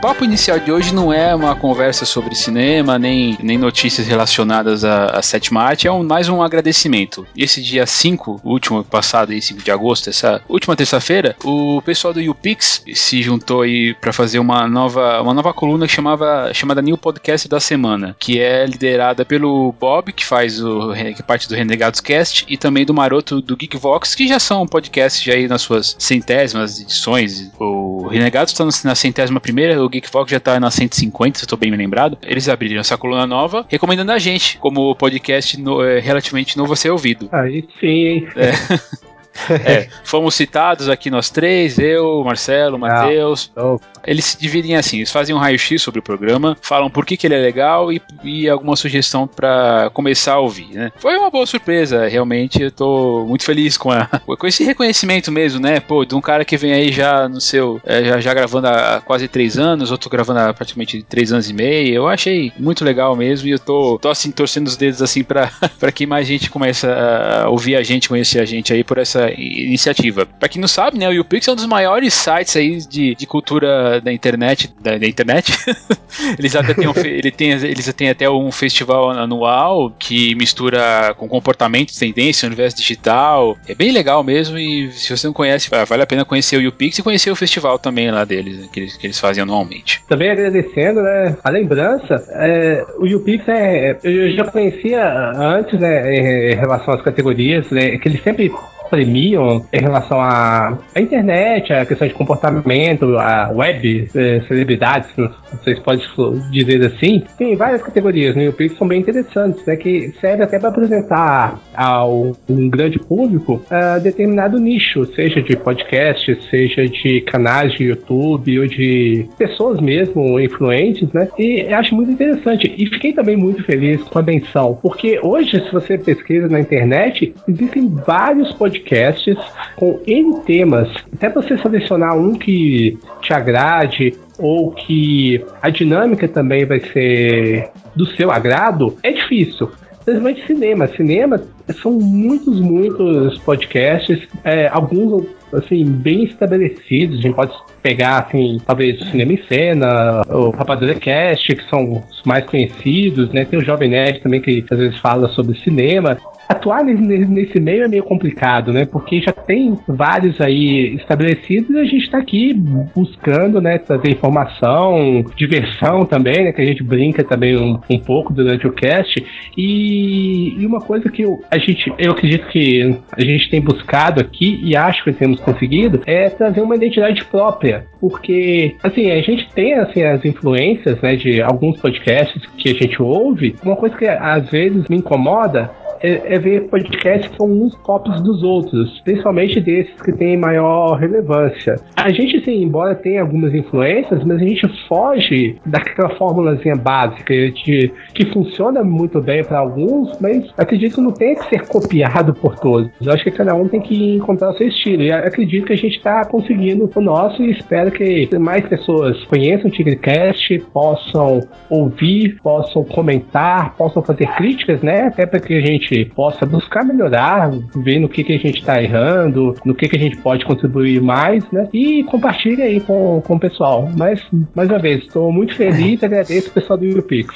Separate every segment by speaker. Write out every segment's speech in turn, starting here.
Speaker 1: Papo inicial de hoje não é uma conversa sobre cinema, nem, nem notícias relacionadas à, à sétima arte, é um, mais um agradecimento. Esse dia 5, último passado, aí, 5 de agosto, essa última terça-feira, o pessoal do YouPix se juntou aí para fazer uma nova, uma nova coluna que chamava, chamada New Podcast da Semana, que é liderada pelo Bob, que faz o, que é parte do Renegados Cast, e também do Maroto do Geekvox, que já são podcasts já aí nas suas centésimas edições. O Renegados está na centésima primeira, o Geekvox já tá na 150, se eu tô bem me lembrado. Eles abriram essa coluna nova, recomendando a gente como podcast no, é, relativamente novo a ser ouvido.
Speaker 2: Aí sim, hein?
Speaker 1: É. É, fomos citados aqui nós três, eu, Marcelo, Matheus. Ah, eles se dividem assim, eles fazem um raio-x sobre o programa, falam por que, que ele é legal e, e alguma sugestão para começar a ouvir, né? Foi uma boa surpresa, realmente, eu tô muito feliz com, a, com esse reconhecimento mesmo, né? Pô, de um cara que vem aí já no seu, é, já, já, gravando há quase três anos, outro gravando há praticamente três anos e meio, eu achei muito legal mesmo e eu tô, tô assim, torcendo os dedos assim para que mais gente comece a ouvir a gente, conhecer a gente aí por essa iniciativa. Para quem não sabe, né, o YouPix é um dos maiores sites aí de, de cultura da internet, da, da internet. eles até têm, um, ele tem, eles têm até um festival anual que mistura com comportamento, tendência, universo digital. É bem legal mesmo e se você não conhece, vale a pena conhecer o YouPix e conhecer o festival também lá deles, né, que, eles, que eles fazem anualmente.
Speaker 2: Também agradecendo, né, a lembrança, é, o YouPix é, eu já conhecia antes, né, em relação às categorias, né, que eles sempre premiam em relação à, à internet, a questão de comportamento, a web, é, celebridades, não sei se pode dizer assim. Tem várias categorias no YouTube que são bem interessantes, né, que serve até para apresentar ao um grande público uh, determinado nicho, seja de podcast, seja de canais de YouTube ou de pessoas mesmo influentes, né? E acho muito interessante. E fiquei também muito feliz com a menção, porque hoje, se você pesquisa na internet, existem vários podcasts podcasts com N temas. Até você selecionar um que te agrade ou que a dinâmica também vai ser do seu agrado, é difícil. Principalmente cinema. Cinema são muitos, muitos podcasts, é, alguns assim, bem estabelecidos. A gente pode pegar, assim, talvez o Cinema em Cena, o Rapadura Cast, que são os mais conhecidos, né? Tem o Jovem Nerd também, que às vezes fala sobre cinema atuar nesse meio é meio complicado, né? Porque já tem vários aí estabelecidos e a gente está aqui buscando, né, trazer informação, diversão também, né? Que a gente brinca também um, um pouco durante o cast. E, e uma coisa que eu, a gente, eu acredito que a gente tem buscado aqui e acho que temos conseguido é trazer uma identidade própria. Porque, assim, a gente tem assim, as influências né, de alguns podcasts que a gente ouve. Uma coisa que às vezes me incomoda é, é, ver podcasts que são uns copies dos outros, principalmente desses que têm maior relevância. A gente, sim, embora tenha algumas influências, mas a gente foge daquela fórmulazinha básica de, que funciona muito bem para alguns, mas acredito que não tem que ser copiado por todos. Eu acho que cada um tem que encontrar o seu estilo. E acredito que a gente está conseguindo o nosso e espero que mais pessoas conheçam o TigreCast, possam ouvir, possam comentar, possam fazer críticas, né? Até para que a gente possa buscar melhorar, ver no que, que a gente está errando, no que, que a gente pode contribuir mais, né? E compartilhe aí com, com o pessoal. Mas, mais uma vez, estou muito feliz e agradeço o pessoal do YouPix.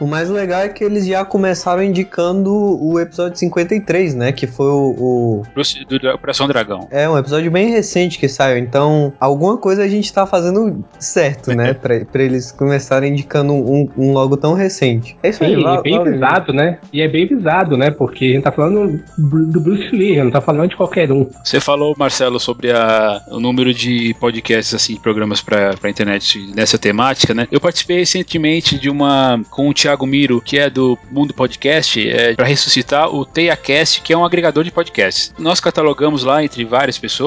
Speaker 3: O mais legal é que eles já começaram indicando o episódio 53, né? Que foi o.
Speaker 1: o... Do Operação Dragão.
Speaker 3: É, um episódio bem recente que saiu. Então, alguma coisa a gente tá fazendo certo, né? pra, pra eles começarem indicando um, um logo tão recente.
Speaker 2: É isso aí, Sim, lá, é bem visado, né? E é bem visado, né? Porque a gente tá falando do Bruce Lee, não tá falando de qualquer um.
Speaker 1: Você falou, Marcelo, sobre a, o número de podcasts, assim, programas pra, pra internet nessa temática, né? Eu participei recentemente de uma com o Thiago Miro, que é do Mundo Podcast, é, para ressuscitar o TeiaCast, que é um agregador de podcasts. Nós catalogamos lá entre várias pessoas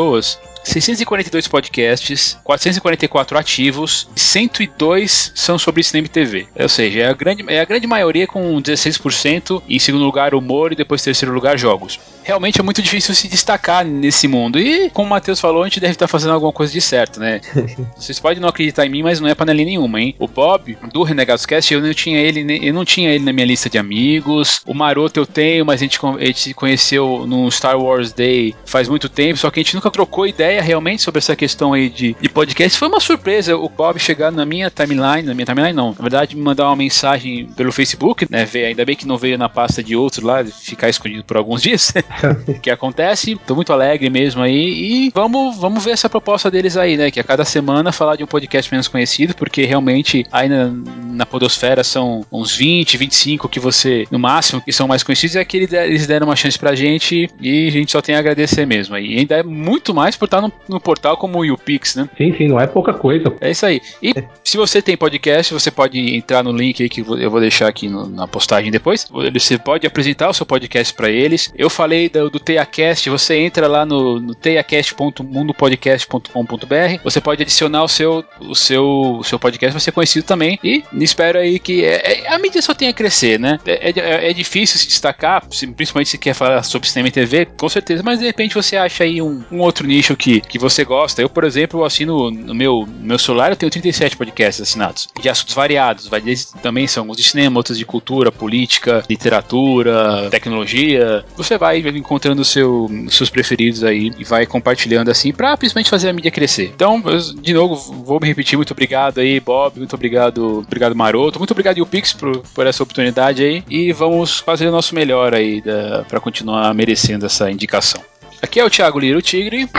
Speaker 1: 642 podcasts, 444 ativos, 102 são sobre cinema e TV. Ou seja, é a grande, é a grande maioria com 16%, em segundo lugar humor e depois terceiro lugar jogos. Realmente é muito difícil se destacar nesse mundo. E, como o Matheus falou, a gente deve estar fazendo alguma coisa de certo, né? Vocês podem não acreditar em mim, mas não é panelinha nenhuma, hein? O Bob, do Renegados Cast, eu não tinha ele, eu não tinha ele na minha lista de amigos. O Maroto eu tenho, mas a gente, a gente se conheceu no Star Wars Day faz muito tempo, só que a gente nunca trocou ideia realmente sobre essa questão aí de, de podcast. Foi uma surpresa o Bob chegar na minha timeline, na minha timeline não, na verdade me mandar uma mensagem pelo Facebook, né? Ver, ainda bem que não veio na pasta de outro lá, ficar escondido por alguns dias. que acontece. Tô muito alegre mesmo aí. E vamos, vamos ver essa proposta deles aí, né? Que a cada semana falar de um podcast menos conhecido, porque realmente aí na, na Podosfera são uns 20, 25 que você, no máximo, que são mais conhecidos, é que eles deram uma chance pra gente e a gente só tem a agradecer mesmo. E ainda é muito mais por estar no, no portal como o YouPix, né?
Speaker 2: Sim, sim, não é pouca coisa.
Speaker 1: É isso aí. E se você tem podcast, você pode entrar no link aí que eu vou deixar aqui no, na postagem depois. Você pode apresentar o seu podcast para eles. Eu falei do, do TeiaCast, você entra lá no, no teiacast.mundopodcast.com.br. Você pode adicionar o seu, o seu, o seu podcast, vai ser conhecido também. E espero aí que é, é, a mídia só tenha a crescer, né? É, é, é, difícil se destacar, principalmente se quer falar sobre cinema e TV, com certeza, mas de repente você acha aí um, um outro nicho que, que você gosta. Eu, por exemplo, assino no meu, no meu celular, eu tenho 37 podcasts assinados, de assuntos variados. Vai desde, também são alguns de cinema, outros de cultura, política, literatura, tecnologia. Você vai encontrando seu, seus preferidos aí e vai compartilhando assim pra principalmente fazer a mídia crescer. Então, eu, de novo, vou me repetir, muito obrigado aí, Bob, muito obrigado, obrigado Maroto, muito obrigado YouPix por, por essa oportunidade aí e vamos fazer o nosso melhor aí para continuar merecendo essa indicação. Aqui é o Thiago Liro Tigre.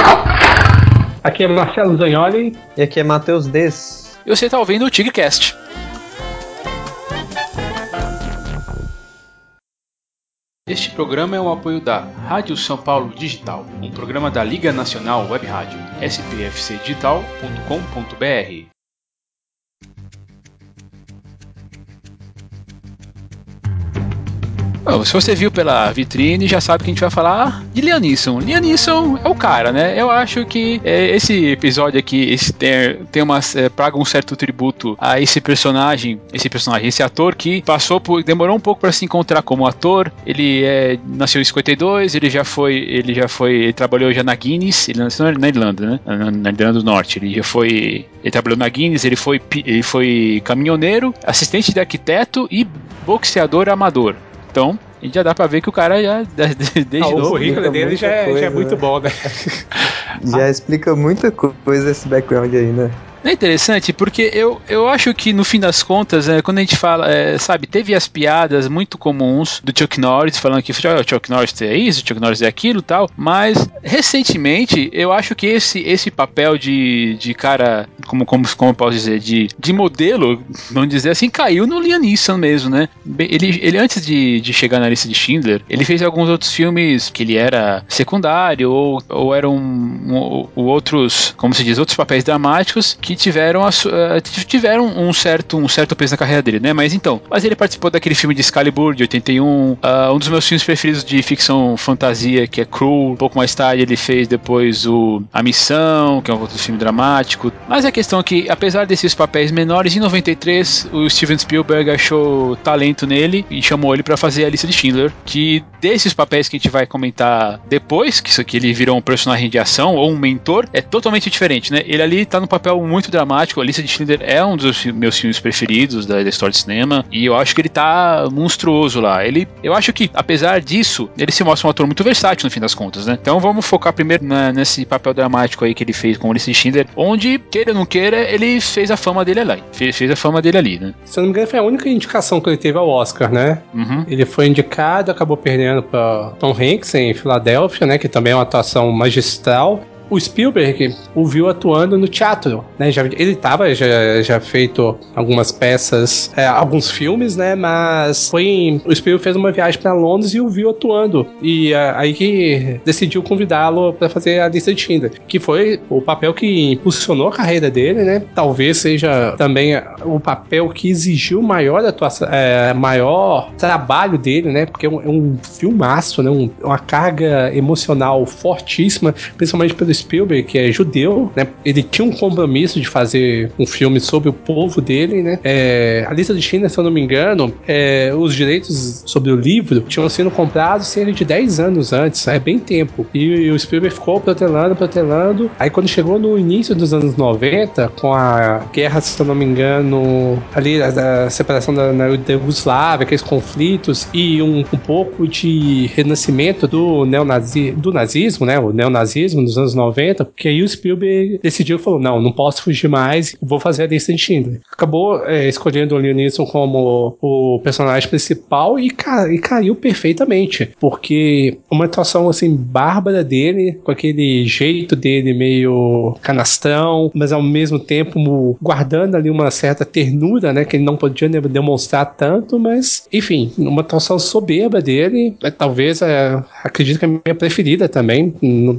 Speaker 2: Aqui é Marcelo Zagnoli.
Speaker 3: E aqui é Matheus Des.
Speaker 1: E você está ouvindo o Tigrecast. Este programa é um apoio da Rádio São Paulo Digital, um programa da Liga Nacional Web Rádio, spfcdigital.com.br. Bom, se você viu pela vitrine, já sabe que a gente vai falar de. Liam Neeson é o cara, né? Eu acho que é, esse episódio aqui esse tem, tem uma, é, praga um certo tributo a esse personagem, esse personagem, esse ator que passou por, demorou um pouco para se encontrar como ator. Ele é, nasceu em 52, ele já foi, ele já foi, ele trabalhou já na Guinness, ele nasceu na Irlanda, né? Na, na Irlanda do Norte. Ele já foi, ele trabalhou na Guinness, ele foi, ele foi caminhoneiro, assistente de arquiteto e boxeador amador. Então, a gente já dá pra ver que o cara já, desde ah,
Speaker 2: novo... O currículo dele já é, já é muito bom, né?
Speaker 3: já explica muita coisa esse background aí, né?
Speaker 1: É interessante porque eu, eu acho que no fim das contas, é, quando a gente fala, é, sabe, teve as piadas muito comuns do Chuck Norris falando que oh, o Chuck Norris é isso, o Chuck Norris é aquilo tal, mas recentemente eu acho que esse, esse papel de, de cara, como, como, como posso dizer, de, de modelo, vamos dizer assim, caiu no Liam Neeson mesmo, né? Ele, ele antes de, de chegar na lista de Schindler, ele fez alguns outros filmes que ele era secundário ou, ou eram um, um, outros, como se diz, outros papéis dramáticos que que tiveram, a, uh, tiveram um, certo, um certo peso na carreira dele, né? Mas então, mas ele participou daquele filme de Excalibur de 81, uh, um dos meus filmes preferidos de ficção fantasia, que é Cruel. Um pouco mais tarde ele fez depois o A Missão, que é um outro filme dramático. Mas a questão é que, apesar desses papéis menores, em 93 o Steven Spielberg achou talento nele e chamou ele para fazer a lista de Schindler, que desses papéis que a gente vai comentar depois, que isso aqui ele virou um personagem de ação ou um mentor, é totalmente diferente, né? Ele ali tá no papel muito muito dramático. A Lista de Schindler é um dos meus filmes preferidos da, da, história de cinema e eu acho que ele tá monstruoso lá. Ele, eu acho que, apesar disso, ele se mostra um ator muito versátil no fim das contas, né? Então vamos focar primeiro na, nesse papel dramático aí que ele fez com a Lista de Schindler, onde, queira ou não queira, ele fez a fama dele ali. Fez, fez a fama dele ali, né?
Speaker 2: Se eu não me engano, foi a única indicação que ele teve ao Oscar, né? Uhum. Ele foi indicado, acabou perdendo para Tom Hanks em Filadélfia, né? Que também é uma atuação magistral. O Spielberg o viu atuando no teatro, né? Já, ele tava já, já feito algumas peças, é, alguns filmes, né? Mas foi o Spielberg fez uma viagem para Londres e o viu atuando e é, aí que decidiu convidá-lo para fazer a lista de Schindler, que foi o papel que impulsionou a carreira dele, né? Talvez seja também o papel que exigiu maior atuação, é, maior trabalho dele, né? Porque é um, é um filmaço, né? Um, uma carga emocional fortíssima, principalmente pelo Spielberg, que é judeu, né? Ele tinha um compromisso de fazer um filme sobre o povo dele, né? É, a lista de China, se eu não me engano, é, os direitos sobre o livro tinham sido comprados cerca de 10 anos antes, é bem tempo. E, e o Spielberg ficou protelando, protelando. Aí quando chegou no início dos anos 90, com a guerra, se eu não me engano, ali a, a separação da, da Yugoslávia, aqueles conflitos e um, um pouco de renascimento do neonazi, do nazismo, né? O neonazismo nos anos 90, que aí o Spielberg decidiu e falou: não, não posso fugir mais, vou fazer a lista Schindler. Acabou é, escolhendo o Leonisson como o personagem principal e, ca e caiu perfeitamente, porque uma atuação assim bárbara dele, com aquele jeito dele meio canastrão, mas ao mesmo tempo guardando ali uma certa ternura, né, que ele não podia demonstrar tanto, mas enfim, uma atuação soberba dele, é, talvez é, acredito que é a minha preferida também,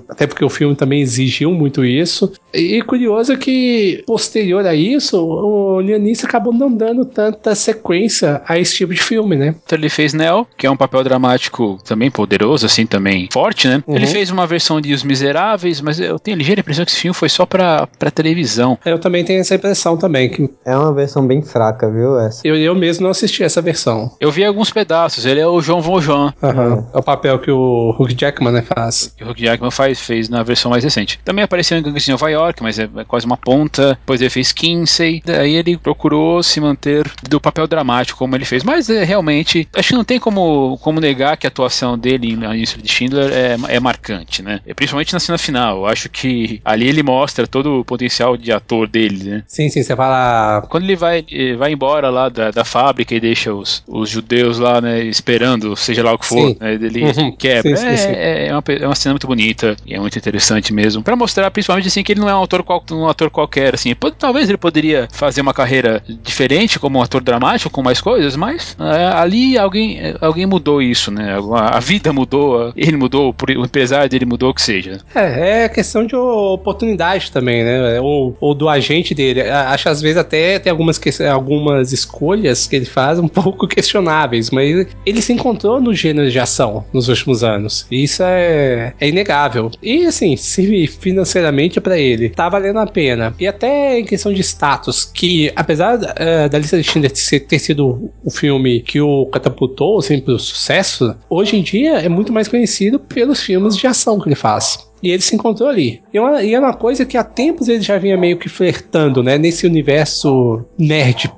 Speaker 2: até porque o filme também exigiu muito isso. E curioso é que posterior a isso, o Leonice acabou não dando tanta sequência a esse tipo de filme, né?
Speaker 1: Então ele fez Neo, que é um papel dramático também poderoso, assim, também forte, né? Uhum. Ele fez uma versão de Os Miseráveis, mas eu tenho a ligeira impressão que esse filme foi só pra, pra televisão.
Speaker 2: Eu também tenho essa impressão também. Que...
Speaker 3: É uma versão bem fraca, viu? Essa.
Speaker 2: Eu, eu mesmo não assisti essa versão.
Speaker 1: Eu vi alguns pedaços, ele é o João Valjean.
Speaker 2: Uhum. É o papel que o Hugh Jackman né, faz.
Speaker 1: Que o Hugh Jackman faz, fez na versão mais recente. Também apareceu em Gangues de Nova York, mas é, é quase uma ponta. Depois ele fez Kinsey. Daí ele procurou se manter do papel dramático como ele fez. Mas é, realmente, acho que não tem como, como negar que a atuação dele em Início de Schindler é, é marcante, né? Principalmente na cena final. Eu acho que ali ele mostra todo o potencial de ator dele, né?
Speaker 2: Sim, sim, você fala.
Speaker 1: Quando ele vai, vai embora lá da, da fábrica e deixa os, os judeus lá, né, esperando, seja lá o que for, né, ele uhum. quebra. Sim, sim, sim. É, é, uma, é uma cena muito bonita e é muito interessante mesmo. para mostrar, principalmente, assim, que ele não é um ator, qual, um ator qualquer, assim. Talvez ele poderia fazer uma carreira diferente como um ator dramático, com mais coisas, mas é, ali alguém, alguém mudou isso, né? A, a vida mudou, ele mudou, o empresário dele mudou, o que seja.
Speaker 2: É, é questão de oportunidade também, né? Ou, ou do agente dele. Acho às vezes até tem algumas, algumas escolhas que ele faz um pouco questionáveis, mas ele se encontrou no gênero de ação nos últimos anos. E isso é, é inegável. E assim, se financeiramente para ele tá valendo a pena. E até em questão de status, que apesar uh, da lista de Schindler ter sido o filme que o catapultou assim, pro sucesso, hoje em dia é muito mais conhecido pelos filmes de ação que ele faz. E ele se encontrou ali. E, uma, e é uma coisa que há tempos ele já vinha meio que flertando, né? Nesse universo nerd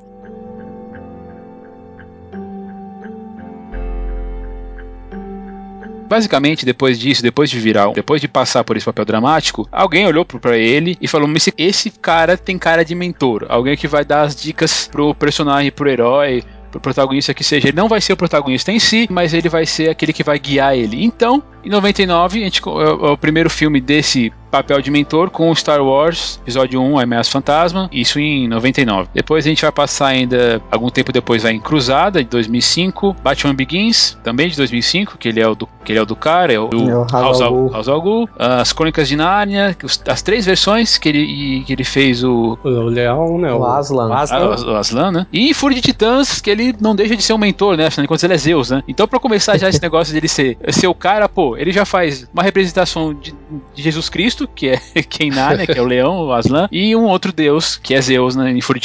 Speaker 1: Basicamente, depois disso, depois de virar, depois de passar por esse papel dramático, alguém olhou para ele e falou: esse, esse cara tem cara de mentor. Alguém que vai dar as dicas pro personagem, pro herói, pro protagonista que seja. Ele não vai ser o protagonista em si, mas ele vai ser aquele que vai guiar ele. Então, em 99, a gente, é, é o primeiro filme desse papel de mentor com Star Wars, episódio 1, A Ameaça Fantasma, isso em 99. Depois a gente vai passar ainda, algum tempo depois vai em Cruzada, de 2005, Batman Begins, também de 2005, que ele é o do, que ele é o do cara, é o, do é o House, House al Ghul, as Crônicas de Nárnia, as três versões que ele, que ele fez o...
Speaker 2: O Leão, né?
Speaker 3: O Aslan.
Speaker 1: O Aslan, o Aslan né? E Fúria de Titãs, que ele não deixa de ser um mentor, né? Afinal de contas ele é Zeus, né? Então pra começar já esse negócio dele ser, ser o cara, pô, ele já faz uma representação de, de Jesus Cristo, que é Keinar, né, que é o leão, o Aslan, e um outro deus, que é Zeus, né, em Fúria.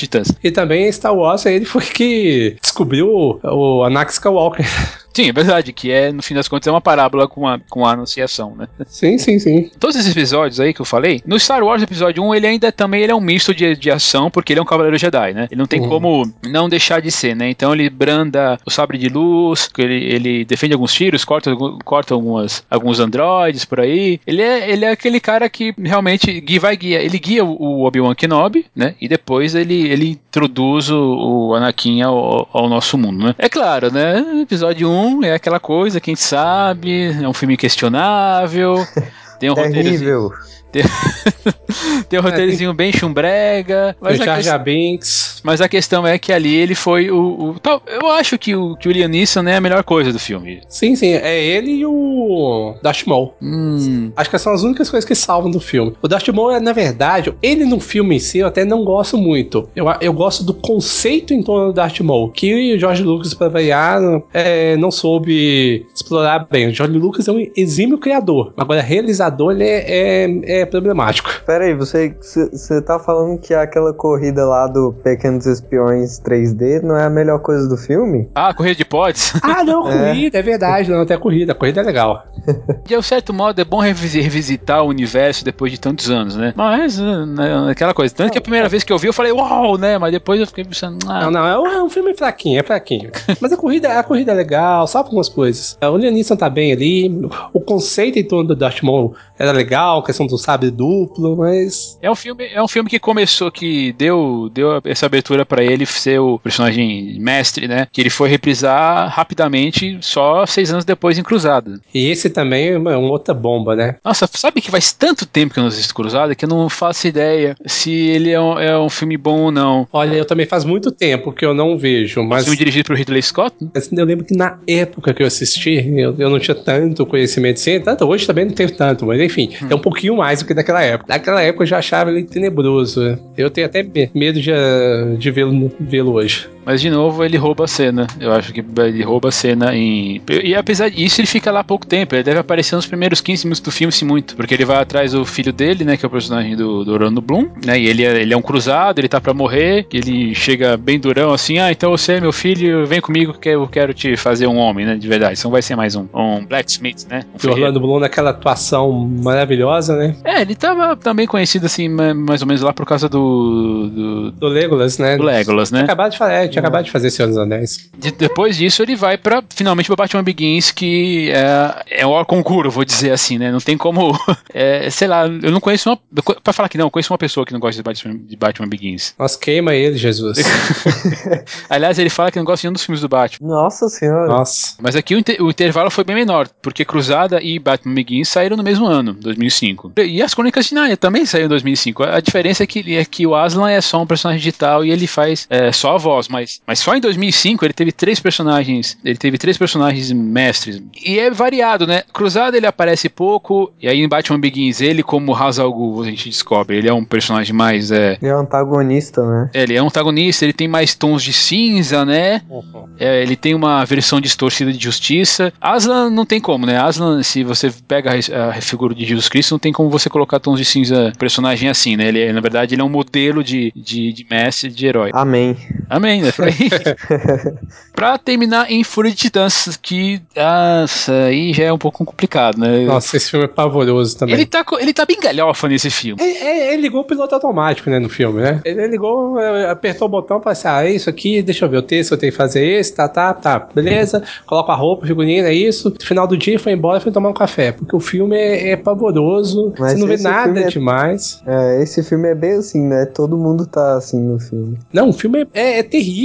Speaker 2: E também Star Wars, ele foi que descobriu o Anakin Skywalker.
Speaker 1: Sim, é verdade, que é, no fim das contas, é uma parábola com a, com a anunciação, né?
Speaker 2: Sim, sim, sim.
Speaker 1: Todos esses episódios aí que eu falei, no Star Wars episódio 1, ele ainda também ele é um misto de, de ação, porque ele é um cavaleiro Jedi, né? Ele não tem uhum. como não deixar de ser, né? Então ele branda o sabre de luz, ele, ele defende alguns tiros, corta, corta algumas, alguns androides por aí. Ele é, ele é aquele cara que realmente vai guia, ele guia o Obi-Wan Kenobi, né? E depois ele, ele introduz o, o Anakin ao, ao nosso mundo, né? É claro, né? Episódio 1 é aquela coisa, quem sabe, é um filme questionável. Tem um
Speaker 3: Terrível.
Speaker 1: Tem, tem um roteirozinho é, tem... bem chumbrega.
Speaker 2: Mas o Jar Jar Binks.
Speaker 1: Mas a questão é que ali ele foi o. o tal, eu acho que o, que o Liam Neeson é a melhor coisa do filme.
Speaker 2: Sim, sim. É ele e o Darth Maul. Hum. Acho que são as únicas coisas que salvam do filme. O Darth Maul, é, na verdade, ele no filme em si, eu até não gosto muito. Eu, eu gosto do conceito em torno do Darth Maul. Que o George Lucas, para variar, é, não soube explorar bem. O George Lucas é um exímio criador. Agora, realizador, ele é, é, é problemático.
Speaker 3: Pera aí, você, você tá falando que aquela corrida lá do Pequenos Espiões 3D não é a melhor coisa do filme?
Speaker 1: Ah, corrida de pods?
Speaker 2: Ah, não, é. corrida, é verdade, não, até corrida. A corrida é legal.
Speaker 1: De um certo modo, é bom revisitar o universo depois de tantos anos, né? Mas, né, aquela coisa. Tanto que a primeira vez que eu vi, eu falei, uau, né? Mas depois eu fiquei pensando,
Speaker 2: ah. Não, não, é um, é um filme fraquinho, é fraquinho. Mas a corrida, a corrida é legal, salva algumas coisas. O Liam Neeson tá bem ali, o conceito em torno do Darth Maul era legal, a questão do sabre duplo, mas.
Speaker 1: É um filme, é um filme que começou, que deu, deu essa abertura para ele ser o personagem mestre, né? Que ele foi reprisar rapidamente só seis anos depois em Cruzada.
Speaker 2: E esse também é uma, uma outra bomba, né?
Speaker 1: Nossa, sabe que faz tanto tempo que eu não assisto Cruzada que eu não faço ideia se ele é um, é um filme bom ou não.
Speaker 2: Olha, eu também faz muito tempo que eu não vejo, mas. Um
Speaker 1: filme dirigido por Ridley Scott?
Speaker 2: Né? Eu lembro que na época que eu assisti, eu, eu não tinha tanto conhecimento assim, tanto hoje também não tenho tanto, mas enfim, hum. é um pouquinho mais do que naquela época. Naquela época eu já achava ele tenebroso. Eu tenho até medo de, de vê-lo vê hoje.
Speaker 1: Mas de novo ele rouba a cena. Eu acho que ele rouba a cena em. E apesar disso, ele fica lá pouco tempo. Ele deve aparecer nos primeiros 15 minutos do filme, se muito. Porque ele vai atrás do filho dele, né? Que é o personagem do, do Orlando Bloom, né? E ele é, ele é um cruzado, ele tá pra morrer. Ele chega bem durão assim: Ah, então você é meu filho, vem comigo que eu quero te fazer um homem, né? De verdade. Então vai ser mais um, um blacksmith, né? Um
Speaker 2: o Orlando Bloom naquela atuação maravilhosa, né?
Speaker 1: É, ele tava também conhecido assim, mais ou menos lá por causa do. Do,
Speaker 2: do Legolas, né?
Speaker 1: Do Legolas, né?
Speaker 2: Acabado de falar, é, tinha acabado de fazer Senhor dos Anéis.
Speaker 1: De, depois disso, ele vai para finalmente pra Batman Begins, que é, é o concurso, vou dizer assim, né? Não tem como. É, sei lá, eu não conheço uma. Pra falar que não, eu conheço uma pessoa que não gosta de Batman, de Batman Begins.
Speaker 2: Nossa, queima ele, Jesus.
Speaker 1: Aliás, ele fala que não gosta de nenhum dos filmes do Batman.
Speaker 3: Nossa senhora.
Speaker 1: Nossa. Mas aqui o, inter, o intervalo foi bem menor, porque Cruzada e Batman Begins saíram no mesmo ano, 2005. E as Crônicas de Narnia também saíram em 2005. A diferença é que, é que o Aslan é só um personagem digital e ele faz é, só a voz, mas, mas só em 2005 ele teve três personagens, ele teve três personagens mestres. E é variado, né? Cruzado ele aparece pouco, e aí em Batman Begins ele como Ra's al Ghul, a gente descobre, ele é um personagem mais é,
Speaker 3: ele é um antagonista, né?
Speaker 1: É, ele é um antagonista, ele tem mais tons de cinza, né? Uhum. É, ele tem uma versão distorcida de justiça. Aslan não tem como, né? Aslan, se você pega a, a figura de Jesus Cristo, não tem como você colocar tons de cinza personagem assim, né? Ele, na verdade, ele é um modelo de, de, de mestre, de herói.
Speaker 3: Amém.
Speaker 1: Amém, né? pra terminar em Fúria de Titãs, que nossa, aí já é um pouco complicado, né?
Speaker 2: Nossa, esse filme é pavoroso também.
Speaker 1: Ele tá, ele tá bem galhofa nesse filme.
Speaker 2: É, é, ele ligou o piloto automático, né, no filme, né? Ele ligou, é, apertou o botão pra assim, ah, é isso aqui, deixa eu ver o texto, eu tenho que fazer esse, tá, tá, tá, beleza. Coloca a roupa, figurino, é isso. No final do dia foi embora e foi tomar um café, porque o filme é, é pavoroso, Mas você não vê nada é, demais.
Speaker 3: É, esse filme é bem assim, né? Todo mundo tá assim no filme.
Speaker 2: Não, o filme é, é terrível.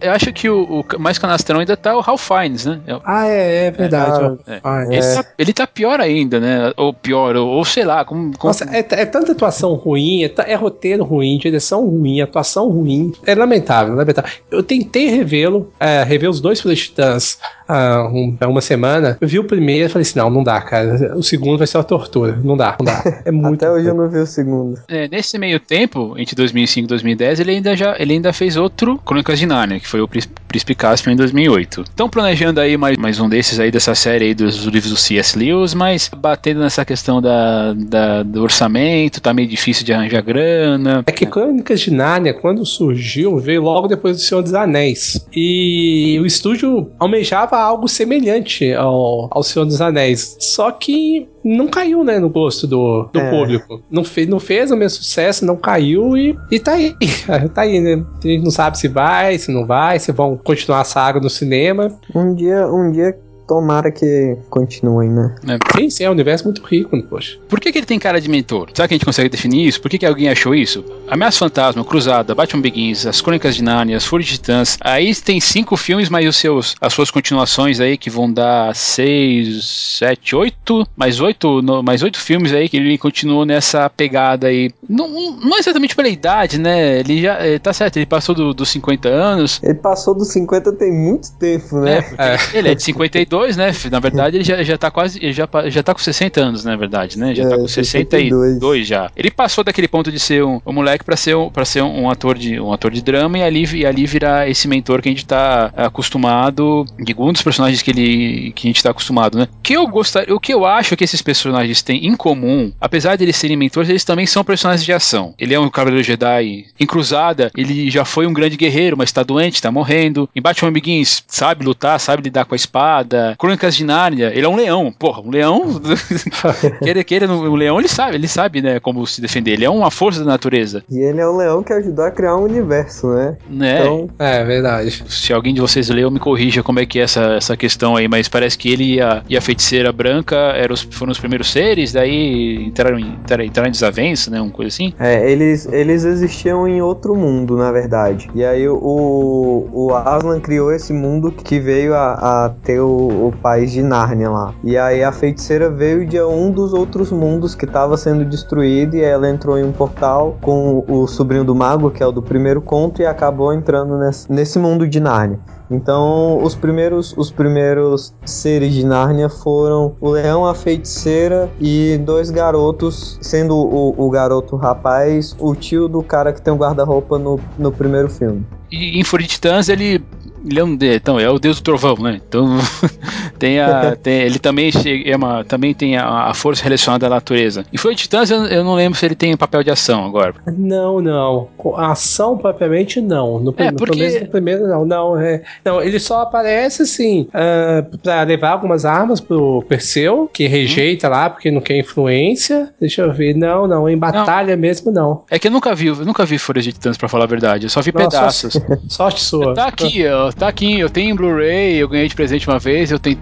Speaker 1: Eu acho que o, o mais canastrão ainda tá o Ralph Fiennes, né?
Speaker 2: Ah, é, é verdade.
Speaker 1: É. Ah, ele, tá, ele, tá, pior ainda, né? Ou pior, ou, ou sei lá. Como, como...
Speaker 2: Nossa, é, é, tanta atuação ruim, é, é, roteiro ruim, direção ruim, atuação ruim. É lamentável, lamentável. Eu tentei revê-lo, é, rever os dois Flash Titãs há, um, há uma semana. Eu vi o primeiro e falei assim: não, não dá, cara. O segundo vai ser uma tortura. Não dá, não dá.
Speaker 3: É muito. Até hoje eu não vi o segundo.
Speaker 1: É, nesse meio tempo, entre 2005 e 2010, ele ainda, já, ele ainda fez outro Crônicas de Narnia, que foi o Príncipe Caspian em 2008. Estão planejando aí mais, mais um desses aí dessa série aí dos livros do C.S. Lewis, mas batendo nessa questão da, da, do orçamento, tá meio difícil de arranjar grana.
Speaker 2: É que Crônicas de Narnia, quando surgiu, veio logo depois do Senhor dos Anéis. E o estúdio almejava algo semelhante ao, ao Senhor dos Anéis. Só que não caiu, né, no gosto do, do é. público. Não fez, não fez o mesmo sucesso, não caiu e, e tá aí. tá aí, né? A gente não sabe se vai, se não vai, se vão continuar a saga no cinema.
Speaker 3: Um dia, um dia tomara que continuem, né?
Speaker 2: É. Sim, sim, é um universo muito rico, né, poxa.
Speaker 1: Por que, que ele tem cara de mentor? Será que a gente consegue definir isso? Por que, que alguém achou isso? Ameaça Fantasma, Cruzada, Batman Begins, As Crônicas de Narnia, As Fúrias de Titãs. Aí tem cinco filmes, mas os seus, as suas continuações aí que vão dar seis, sete, oito, mais oito, no, mais oito filmes aí que ele continuou nessa pegada aí. Não, não exatamente pela idade, né? Ele já é, tá certo, ele passou do, dos 50 anos.
Speaker 3: Ele passou dos 50 tem muito tempo, né?
Speaker 1: É, é. Ele é de 52, né? Na verdade, ele já, já tá quase. Ele já, já tá com 60 anos, na verdade, né? Já tá é, tá com 62. 62 já. Ele passou daquele ponto de ser um, um moleque para ser, um, pra ser um, um, ator de, um ator de drama e ali, e ali virar esse mentor que a gente tá acostumado. De um dos personagens que, ele, que a gente tá acostumado, né? Que eu gostaria, o que eu acho que esses personagens têm em comum, apesar de eles serem mentores, eles também são personagens de ação. Ele é um Cavaleiro Jedi em Cruzada, ele já foi um grande guerreiro, mas tá doente, tá morrendo. Em Batman Begins, sabe lutar, sabe lidar com a espada. Crônicas de Nárnia, ele é um leão. Porra, um leão. queira, queira, o leão ele sabe, ele sabe, né, como se defender. Ele é uma força da natureza.
Speaker 3: E ele é um leão que ajudou a criar um universo, né?
Speaker 1: Né? Então...
Speaker 2: É, verdade.
Speaker 1: Se alguém de vocês leu, me corrija como é que é essa, essa questão aí, mas parece que ele e a, e a feiticeira branca eram os, foram os primeiros seres, daí entraram em, entraram em desavença, né? Uma coisa assim.
Speaker 3: É, eles, eles existiam em outro mundo, na verdade. E aí o, o Aslan criou esse mundo que veio a, a ter o, o país de Nárnia lá. E aí a feiticeira veio de um dos outros mundos que estava sendo destruído e ela entrou em um portal com o sobrinho do mago, que é o do primeiro conto, e acabou entrando nesse, nesse mundo de Nárnia. Então, os primeiros, os primeiros seres de Nárnia foram o leão, a feiticeira e dois garotos, sendo o, o garoto rapaz, o tio do cara que tem o um guarda-roupa no, no primeiro filme.
Speaker 1: E em Fúria ele ele é um então é o deus do trovão, né? Então tem a, tem, ele também chega, é uma, também tem a, a, força relacionada à natureza. E foi Titãs, eu, eu, não lembro se ele tem papel de ação agora.
Speaker 2: Não, não. A ação propriamente não. No, é, porque... no primeiro não, não, é, não. Ele só aparece assim uh, para levar algumas armas pro Perseu, que rejeita hum. lá porque não quer influência. Deixa eu ver. Não, não. Em batalha não. mesmo não.
Speaker 1: É que eu nunca vi, eu nunca vi Fúria de Titãs para falar a verdade. Eu só vi pedaços.
Speaker 2: Sorte, sorte sua.
Speaker 1: Tá aqui, ó tá aqui, eu tenho Blu-ray, eu ganhei de presente uma vez, eu, tenho,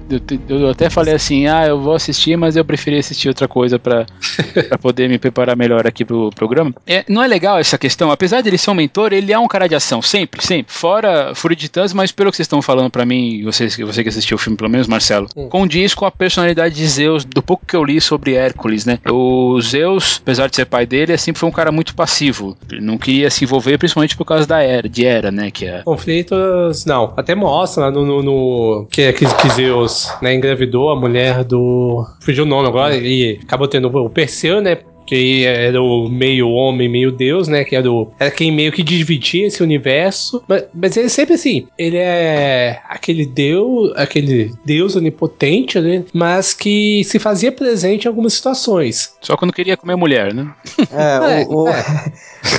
Speaker 1: eu, eu, até falei assim, ah, eu vou assistir, mas eu preferi assistir outra coisa para poder me preparar melhor aqui pro programa. É, não é legal essa questão, apesar de ele ser um mentor, ele é um cara de ação, sempre, sempre. Fora Fúria de Titãs, mas pelo que vocês estão falando para mim, vocês, você que assistiu o filme pelo menos, Marcelo, hum. condiz com a personalidade de Zeus, do pouco que eu li sobre Hércules, né? O Zeus, apesar de ser pai dele, sempre foi um cara muito passivo, ele não queria se envolver, principalmente por causa da era, de era, né? Que é...
Speaker 2: Conflitos, não, não. Até mostra no, no, no que, que, que Zeus né, engravidou a mulher do. Fugiu o nome agora, e acabou tendo o Perseu, né? Que era o meio homem, meio deus, né? Que era, o, era quem meio que dividia esse universo. Mas, mas ele sempre assim, ele é aquele deus, aquele deus onipotente, né? Mas que se fazia presente em algumas situações.
Speaker 1: Só quando queria comer mulher, né?
Speaker 3: É, o, o, é.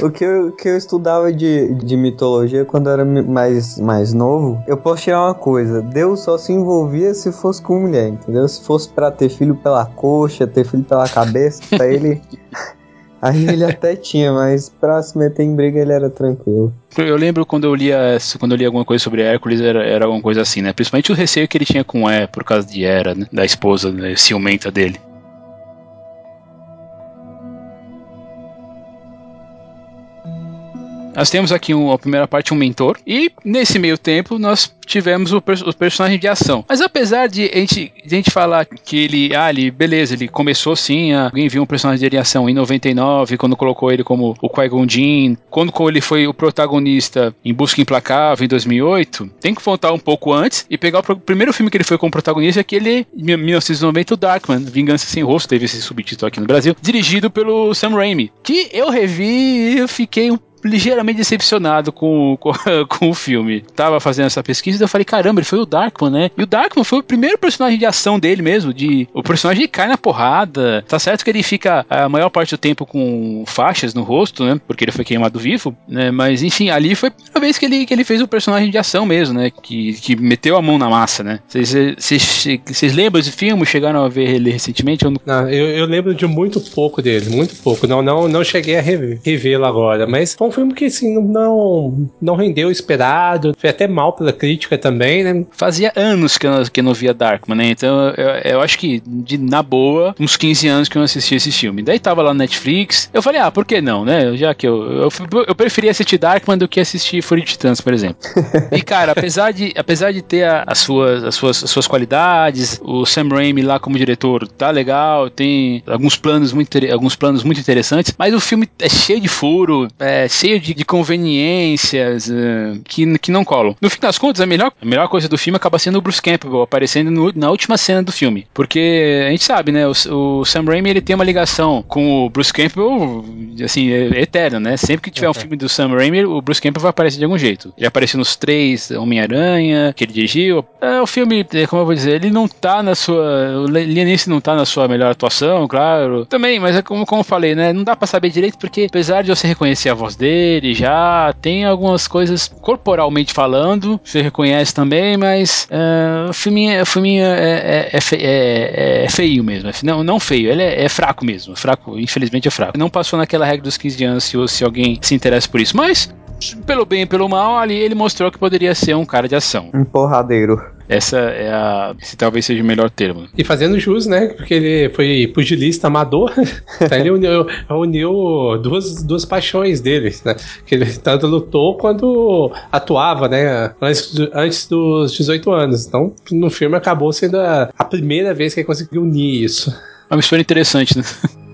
Speaker 3: o, que, eu, que eu estudava de, de mitologia quando eu era mais, mais novo, eu posso tirar uma coisa: Deus só se envolvia se fosse com mulher, entendeu? Se fosse para ter filho pela coxa, ter filho pela cabeça, pra ele. Aí ele até tinha, mas pra se meter em briga ele era tranquilo.
Speaker 1: Eu lembro quando eu lia, quando eu lia alguma coisa sobre Hércules, era, era alguma coisa assim, né? Principalmente o receio que ele tinha com E por causa de Hera, né? Da esposa né? ciumenta dele. Nós temos aqui um, a primeira parte um mentor e nesse meio tempo nós tivemos o, o personagem de ação. Mas apesar de a gente, de a gente falar que ele, ah, ele, beleza, ele começou sim, alguém viu um personagem de ação em 99, quando colocou ele como o Qui-Gon Jinn, quando ele foi o protagonista em Busca Implacável em 2008, tem que voltar um pouco antes e pegar o primeiro filme que ele foi como protagonista, aquele 1990, o Darkman, Vingança Sem Rosto, teve esse subtítulo aqui no Brasil, dirigido pelo Sam Raimi, que eu revi e eu fiquei um ligeiramente decepcionado com, com, com, o filme. Tava fazendo essa pesquisa e eu falei, caramba, ele foi o Darkman, né? E o Darkman foi o primeiro personagem de ação dele mesmo, de o personagem cai na porrada. Tá certo que ele fica a maior parte do tempo com faixas no rosto, né? Porque ele foi queimado vivo, né? Mas enfim, ali foi a primeira vez que ele, que ele fez o personagem de ação mesmo, né? Que, que meteu a mão na massa, né? Vocês lembram desse filme? Chegaram a ver ele recentemente?
Speaker 2: Eu, não... não eu, eu, lembro de muito pouco dele, muito pouco. Não, não, não cheguei a revê-lo agora, mas foi um filme que assim, não, não rendeu o esperado, foi até mal pela crítica também, né?
Speaker 1: Fazia anos que eu, que eu não via Darkman, né? Então eu, eu acho que, de, na boa, uns 15 anos que eu não assistia esse filme. Daí tava lá no Netflix, eu falei, ah, por que não, né? Já que eu, eu, eu preferia assistir Darkman do que assistir Fúria de Titãs, por exemplo. e cara, apesar de, apesar de ter a, as, suas, as, suas, as suas qualidades, o Sam Raimi lá como diretor tá legal, tem alguns planos muito, alguns planos muito interessantes, mas o filme é cheio de furo, é cheio de, de conveniências uh, que, que não colam. No fim das contas, a melhor, a melhor coisa do filme acaba sendo o Bruce Campbell aparecendo no, na última cena do filme. Porque a gente sabe, né? O, o, Sam Raimi ele tem uma ligação com o Bruce Campbell, assim, é, eterna, né? Sempre que tiver um filme do Sam Raimi, o Bruce Campbell vai aparecer de algum jeito. Ele apareceu nos três Homem-Aranha, que ele dirigiu. É, o filme, é, como eu vou dizer, ele não tá na sua. O Lianice não tá na sua melhor atuação, claro. Também, mas é como, como eu falei, né? Não dá pra saber direito, porque apesar de você reconhecer a voz dele, já tem algumas coisas corporalmente falando, você reconhece também, mas uh, o filminho, o é, é, é, é, é feio mesmo. Não, não feio, ele é, fraco mesmo. Fraco, infelizmente é fraco. Não passou naquela regra dos 15 anos se, se alguém se interessa por isso. Mas pelo bem e pelo mal, ali ele mostrou que poderia ser um cara de ação.
Speaker 3: Um porradeiro.
Speaker 1: Essa é a. Esse talvez seja o melhor termo.
Speaker 2: E fazendo jus, né? Porque ele foi pugilista amador. então ele uniu, uniu duas, duas paixões dele, né? Que ele tanto lutou quanto atuava, né? Antes, antes dos 18 anos. Então, no filme acabou sendo a, a primeira vez que ele conseguiu unir isso.
Speaker 1: Uma mistura interessante, né?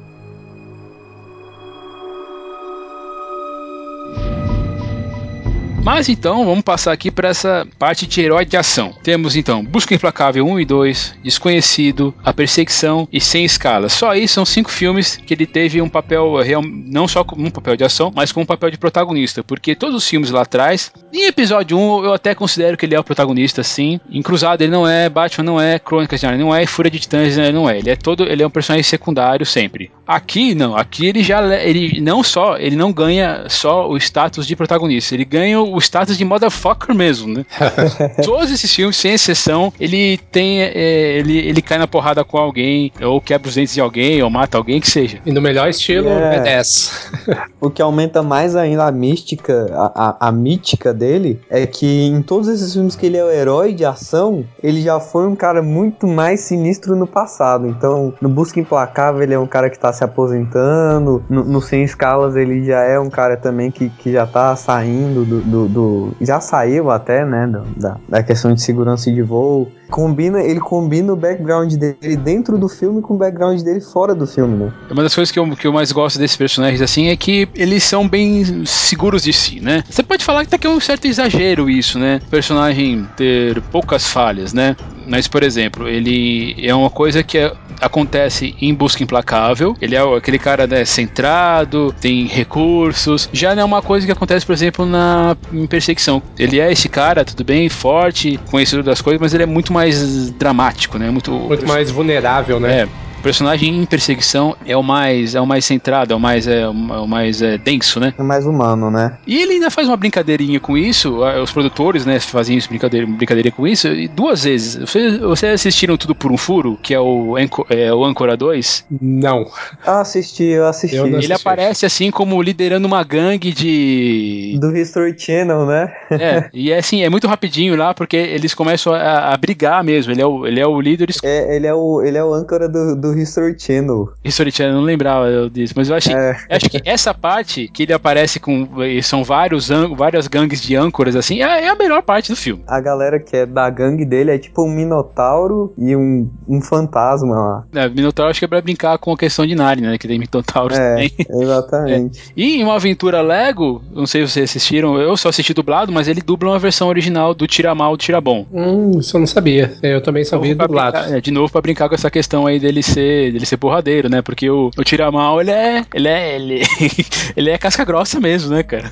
Speaker 1: Mas então, vamos passar aqui para essa parte de herói de ação. Temos então Busca Implacável 1 e 2, Desconhecido, A Perseguição e Sem Escala. Só aí são cinco filmes que ele teve um papel real, não só como um papel de ação, mas como um papel de protagonista, porque todos os filmes lá atrás, em episódio 1 eu até considero que ele é o protagonista, sim. Em Cruzado ele não é, Batman não é, Crônicas de Narnia não é, Fúria de Titãs ele não é. Ele é todo, ele é um personagem secundário sempre. Aqui não, aqui ele já ele não só, ele não ganha só o status de protagonista, ele ganha o o status de motherfucker mesmo, né? Todos esses filmes, sem exceção, ele tem. É, ele, ele cai na porrada com alguém, ou quebra os dentes de alguém, ou mata alguém, que seja.
Speaker 2: E no melhor estilo,
Speaker 3: é. o que aumenta mais ainda a mística, a, a, a mítica dele, é que em todos esses filmes que ele é o herói de ação, ele já foi um cara muito mais sinistro no passado. Então, no Busca Implacável, ele é um cara que tá se aposentando. No, no Sem Escalas, ele já é um cara também que, que já tá saindo do, do do, já saiu até, né, da, da questão de segurança de voo. Combina, ele combina o background dele dentro do filme com o background dele fora do filme, né?
Speaker 1: Uma das coisas que eu, que eu mais gosto desses personagens, assim, é que eles são bem seguros de si, né? Você pode falar que tá aqui um certo exagero isso, né? O personagem ter poucas falhas, né? Mas, por exemplo, ele é uma coisa que é, acontece em Busca Implacável. Ele é aquele cara né, centrado, tem recursos. Já não é uma coisa que acontece, por exemplo, na em Perseguição. Ele é esse cara, tudo bem, forte, conhecido das coisas, mas ele é muito mais dramático, né?
Speaker 2: Muito, muito mais vulnerável, né?
Speaker 1: É personagem em perseguição é o mais é o mais centrado, é o mais é, o mais é, denso, né?
Speaker 3: É mais humano, né?
Speaker 1: E ele ainda faz uma brincadeirinha com isso, os produtores, né, faziam isso, brincadeira, brincadeira com isso, e duas vezes. Vocês, vocês assistiram Tudo por um Furo, que é o, é, o Ancora 2?
Speaker 2: Não.
Speaker 3: Ah, assisti, eu assisti. Eu
Speaker 1: ele aparece assim como liderando uma gangue de...
Speaker 3: Do History Channel, né?
Speaker 1: é, e é assim, é muito rapidinho lá, porque eles começam a, a brigar mesmo, ele é o, ele é o líder...
Speaker 3: É, ele é o, ele é o âncora do, do History Channel.
Speaker 1: History Channel, não lembrava disso, mas eu achei, é. acho que essa parte que ele aparece com. São vários, várias gangues de âncoras, assim, é, é, a melhor parte do filme.
Speaker 3: A galera que é da gangue dele é tipo um minotauro e um, um fantasma lá.
Speaker 1: É, minotauro acho que é pra brincar com a questão de Narnia, né? Que tem minotauros é, também.
Speaker 3: Exatamente.
Speaker 1: É. E em uma aventura Lego, não sei se vocês assistiram, eu só assisti dublado, mas ele dubla uma versão original do Tiramal do Tirabom.
Speaker 2: Hum, isso eu não sabia. Eu também só vi dublado.
Speaker 1: Brincar, é, de novo, pra brincar com essa questão aí dele ser ser, dele ser porradeiro, né? Porque o, o Tiramal, ele é. Ele é. Ele, ele é casca grossa mesmo, né, cara?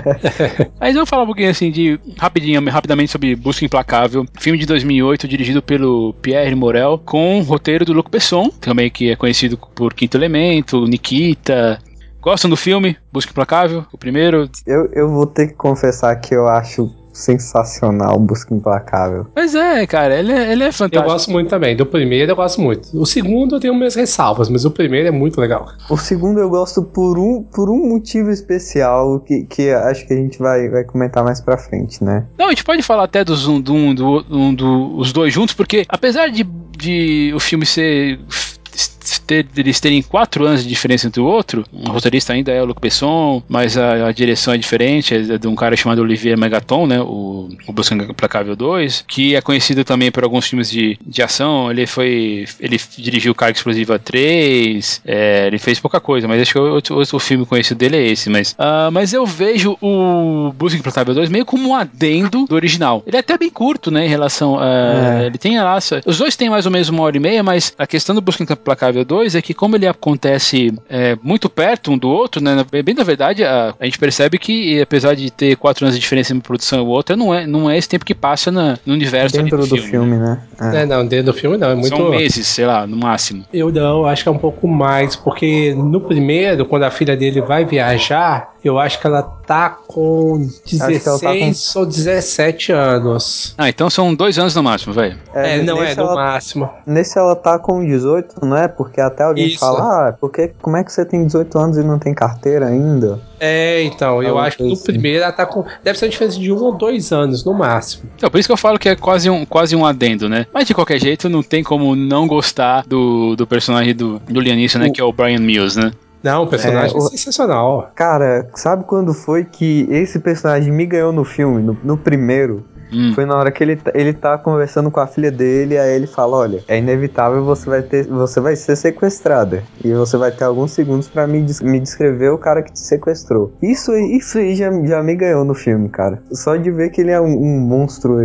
Speaker 1: Mas vamos falar um pouquinho assim de. Rapidinho, rapidamente sobre Busca Implacável. Filme de 2008, dirigido pelo Pierre Morel, com roteiro do Luc Besson, também que é conhecido por Quinto Elemento, Nikita, Gostam do filme? Busca Implacável? O primeiro?
Speaker 3: Eu, eu vou ter que confessar que eu acho sensacional, Busca Implacável.
Speaker 1: Pois é, cara, ele é, ele é fantástico.
Speaker 2: Eu gosto muito também. Do primeiro eu gosto muito. O segundo eu tenho minhas ressalvas, mas o primeiro é muito legal.
Speaker 3: O segundo eu gosto por um, por um motivo especial que, que acho que a gente vai, vai comentar mais pra frente, né?
Speaker 1: Não, a gente pode falar até dos um, do, do, do, do, os dois juntos, porque apesar de, de o filme ser ter, eles terem quatro anos de diferença entre o outro. O roteirista ainda é o Luc Besson, mas a, a direção é diferente, é de um cara chamado Olivier Megaton, né? O, o Buscando Implacável 2, que é conhecido também por alguns filmes de, de ação. Ele foi. Ele dirigiu Carga Explosiva 3, é, ele fez pouca coisa, mas acho que o outro, filme conhecido dele é esse. Mas, uh, mas eu vejo o Buscando Implacável 2 meio como um adendo do original. Ele é até bem curto, né? Em relação a. É. Ele tem a Os dois têm mais ou menos uma hora e meia, mas a questão do Buscando Implacável 2 é que, como ele acontece é, muito perto um do outro, né? Bem na verdade, a, a gente percebe que, apesar de ter quatro anos de diferença em uma produção e outra, não é, não é esse tempo que passa na, no universo
Speaker 3: dentro do, do filme, filme né?
Speaker 2: né? É. é. não, dentro do filme não, é muito.
Speaker 1: São meses, sei lá, no máximo.
Speaker 2: Eu não, acho que é um pouco mais, porque no primeiro, quando a filha dele vai viajar, eu acho que ela tá com 16 tá com... ou 17 anos.
Speaker 1: Ah, então são dois anos no máximo, velho.
Speaker 2: É, é, não é, no ela... máximo.
Speaker 3: Nesse ela tá com 18, não é? Porque até alguém Isso. fala, ah, porque como é que você tem 18 anos e não tem carteira ainda?
Speaker 2: É, então, eu acho que no primeiro ela tá com. Deve ser uma diferença de um ou dois anos, no máximo.
Speaker 1: Então, por isso que eu falo que é quase um, quase um adendo, né? Mas de qualquer jeito, não tem como não gostar do, do personagem do, do Lianisson, né? O... Que é o Brian Mills, né?
Speaker 2: Não, o personagem é, é sensacional.
Speaker 3: Cara, sabe quando foi que esse personagem me ganhou no filme? No, no primeiro. Hum. Foi na hora que ele, tá, ele tá conversando com a filha dele, aí ele fala: Olha, é inevitável você vai ter. Você vai ser sequestrada. E você vai ter alguns segundos para me, me descrever o cara que te sequestrou. Isso, isso aí já, já me ganhou no filme, cara. Só de ver que ele é um, um monstro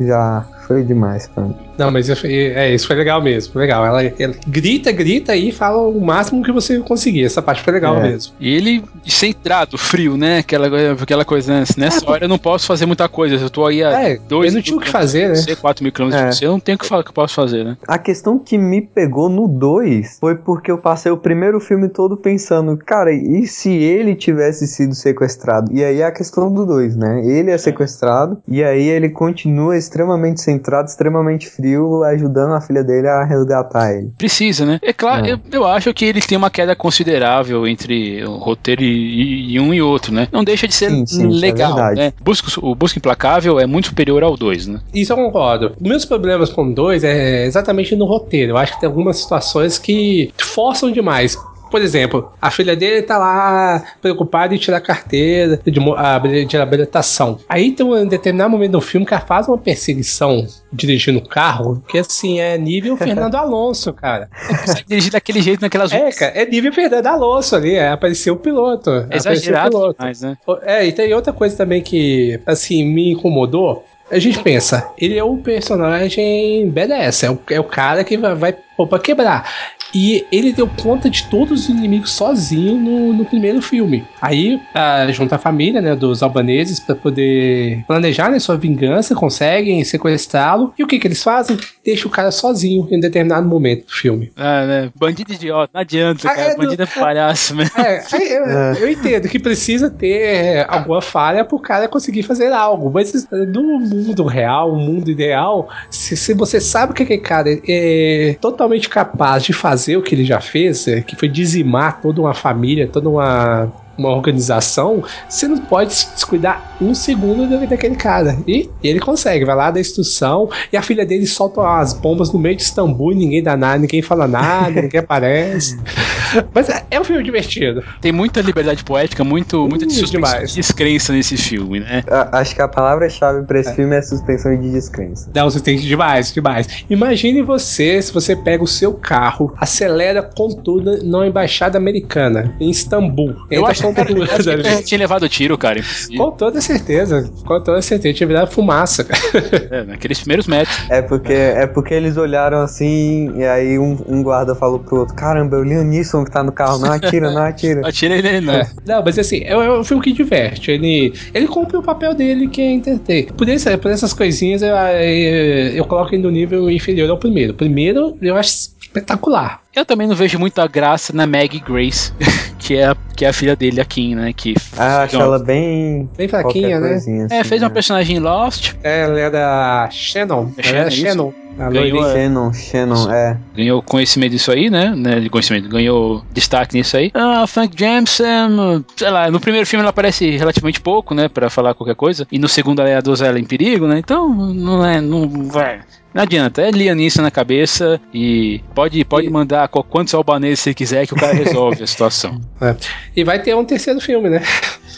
Speaker 3: já foi demais pra mim.
Speaker 2: Não, mas é, isso foi legal mesmo, legal. Ela, ela, grita, grita e fala o máximo que você conseguir. Essa parte foi legal é. mesmo.
Speaker 1: E ele centrado, frio, né? Aquela, aquela coisa, né? Nessa é, hora eu não posso fazer muita coisa. Eu tô aí a
Speaker 2: é, dois. Eu não tinha o que fazer, né?
Speaker 1: Você, 4 mil quilômetros é. de você, eu não tenho o que falar que eu posso fazer, né?
Speaker 3: A questão que me pegou no 2 foi porque eu passei o primeiro filme todo pensando, cara, e se ele tivesse sido sequestrado? E aí é a questão do 2, né? Ele é sequestrado e aí ele continua extremamente centrado, extremamente frio ajudando a filha dele a resgatar ele.
Speaker 1: Precisa, né? É claro, é. Eu, eu, acho que ele tem uma queda considerável entre o roteiro e, e um e outro, né? Não deixa de ser sim, sim, é legal, é né? Busca, o Busca Implacável é muito superior ao 2, né?
Speaker 2: Isso eu concordo. Meus problemas com o 2 é exatamente no roteiro. Eu acho que tem algumas situações que forçam demais por exemplo, a filha dele tá lá preocupada em tirar a carteira, de, a, de habilitação. Aí tem um determinado momento do filme que ela faz uma perseguição dirigindo o carro, que assim, é nível Fernando Alonso, cara.
Speaker 1: Consegue dirigir daquele jeito naquelas
Speaker 2: É, cara, é nível Fernando Alonso ali, é, apareceu o piloto.
Speaker 1: É exagerado o piloto. Demais, né?
Speaker 2: É, e tem outra coisa também que, assim, me incomodou. A gente pensa, ele é o personagem BDS, é o, é o cara que vai, vai pô, pra quebrar. E ele deu conta de todos os inimigos sozinho no, no primeiro filme. Aí, a, junta a família né, dos albaneses para poder planejar né, sua vingança, conseguem sequestrá-lo. E o que, que eles fazem? Deixa o cara sozinho em um determinado momento do filme.
Speaker 1: Ah, né? Bandido idiota, não adianta, ah, cara. É, Bandido é palhaço mesmo.
Speaker 2: É, eu, é. eu, entendo que precisa ter alguma falha pro cara conseguir fazer algo. Mas no mundo real, o mundo ideal, se, se você sabe que aquele cara é totalmente capaz de fazer fazer o que ele já fez, é, que foi dizimar toda uma família, toda uma uma organização, você não pode descuidar um segundo daquele cara. E ele consegue, vai lá da instrução e a filha dele solta as bombas no meio de Istambul e ninguém dá nada, ninguém fala nada, ninguém aparece. Mas é, é, um filme divertido.
Speaker 1: Tem muita liberdade poética, muito, muita demais. descrença nesse filme, né?
Speaker 3: acho que a palavra-chave para esse é. filme é suspensão de descrença.
Speaker 2: Não, você tem demais, demais. Imagine você, se você pega o seu carro, acelera com tudo na embaixada americana, em Istambul.
Speaker 1: Eu acho eu tinha levado tiro, cara. Impossível.
Speaker 2: Com toda certeza. Com toda certeza. Tinha virado fumaça, cara.
Speaker 1: É, naqueles primeiros metros.
Speaker 3: É porque, é porque eles olharam assim e aí um, um guarda falou pro outro: Caramba, é o Liam Neeson que tá no carro. Não atira, não atira.
Speaker 1: atira ele, não.
Speaker 2: É. Não, mas assim, é, é um filme que diverte. Ele, ele cumpre o papel dele que é entreter. Por, esse, por essas coisinhas eu, eu, eu coloco ele no nível inferior ao primeiro. O primeiro eu acho espetacular.
Speaker 1: Eu também não vejo muita graça na Maggie Grace. que é, a, que é a filha dele, a Kim, né? Que
Speaker 3: ah, acho ela bem.
Speaker 2: Bem fraquinha, né?
Speaker 1: Assim, é, fez uma né? personagem Lost.
Speaker 2: É, ela era Shannon. É ela era Shannon.
Speaker 3: A ganhou Shannon, Shannon, é.
Speaker 1: Ganhou conhecimento disso aí, né? né? De conhecimento, ganhou destaque nisso aí. Ah, Frank Jameson, sei lá, no primeiro filme ela aparece relativamente pouco, né? Pra falar qualquer coisa. E no segundo ela é a donzela em perigo, né? Então, não é. Não vai. Não adianta, é lianista na cabeça e pode, pode e... mandar quantos albaneses você quiser que o cara resolve a situação.
Speaker 2: É. E vai ter um terceiro filme, né?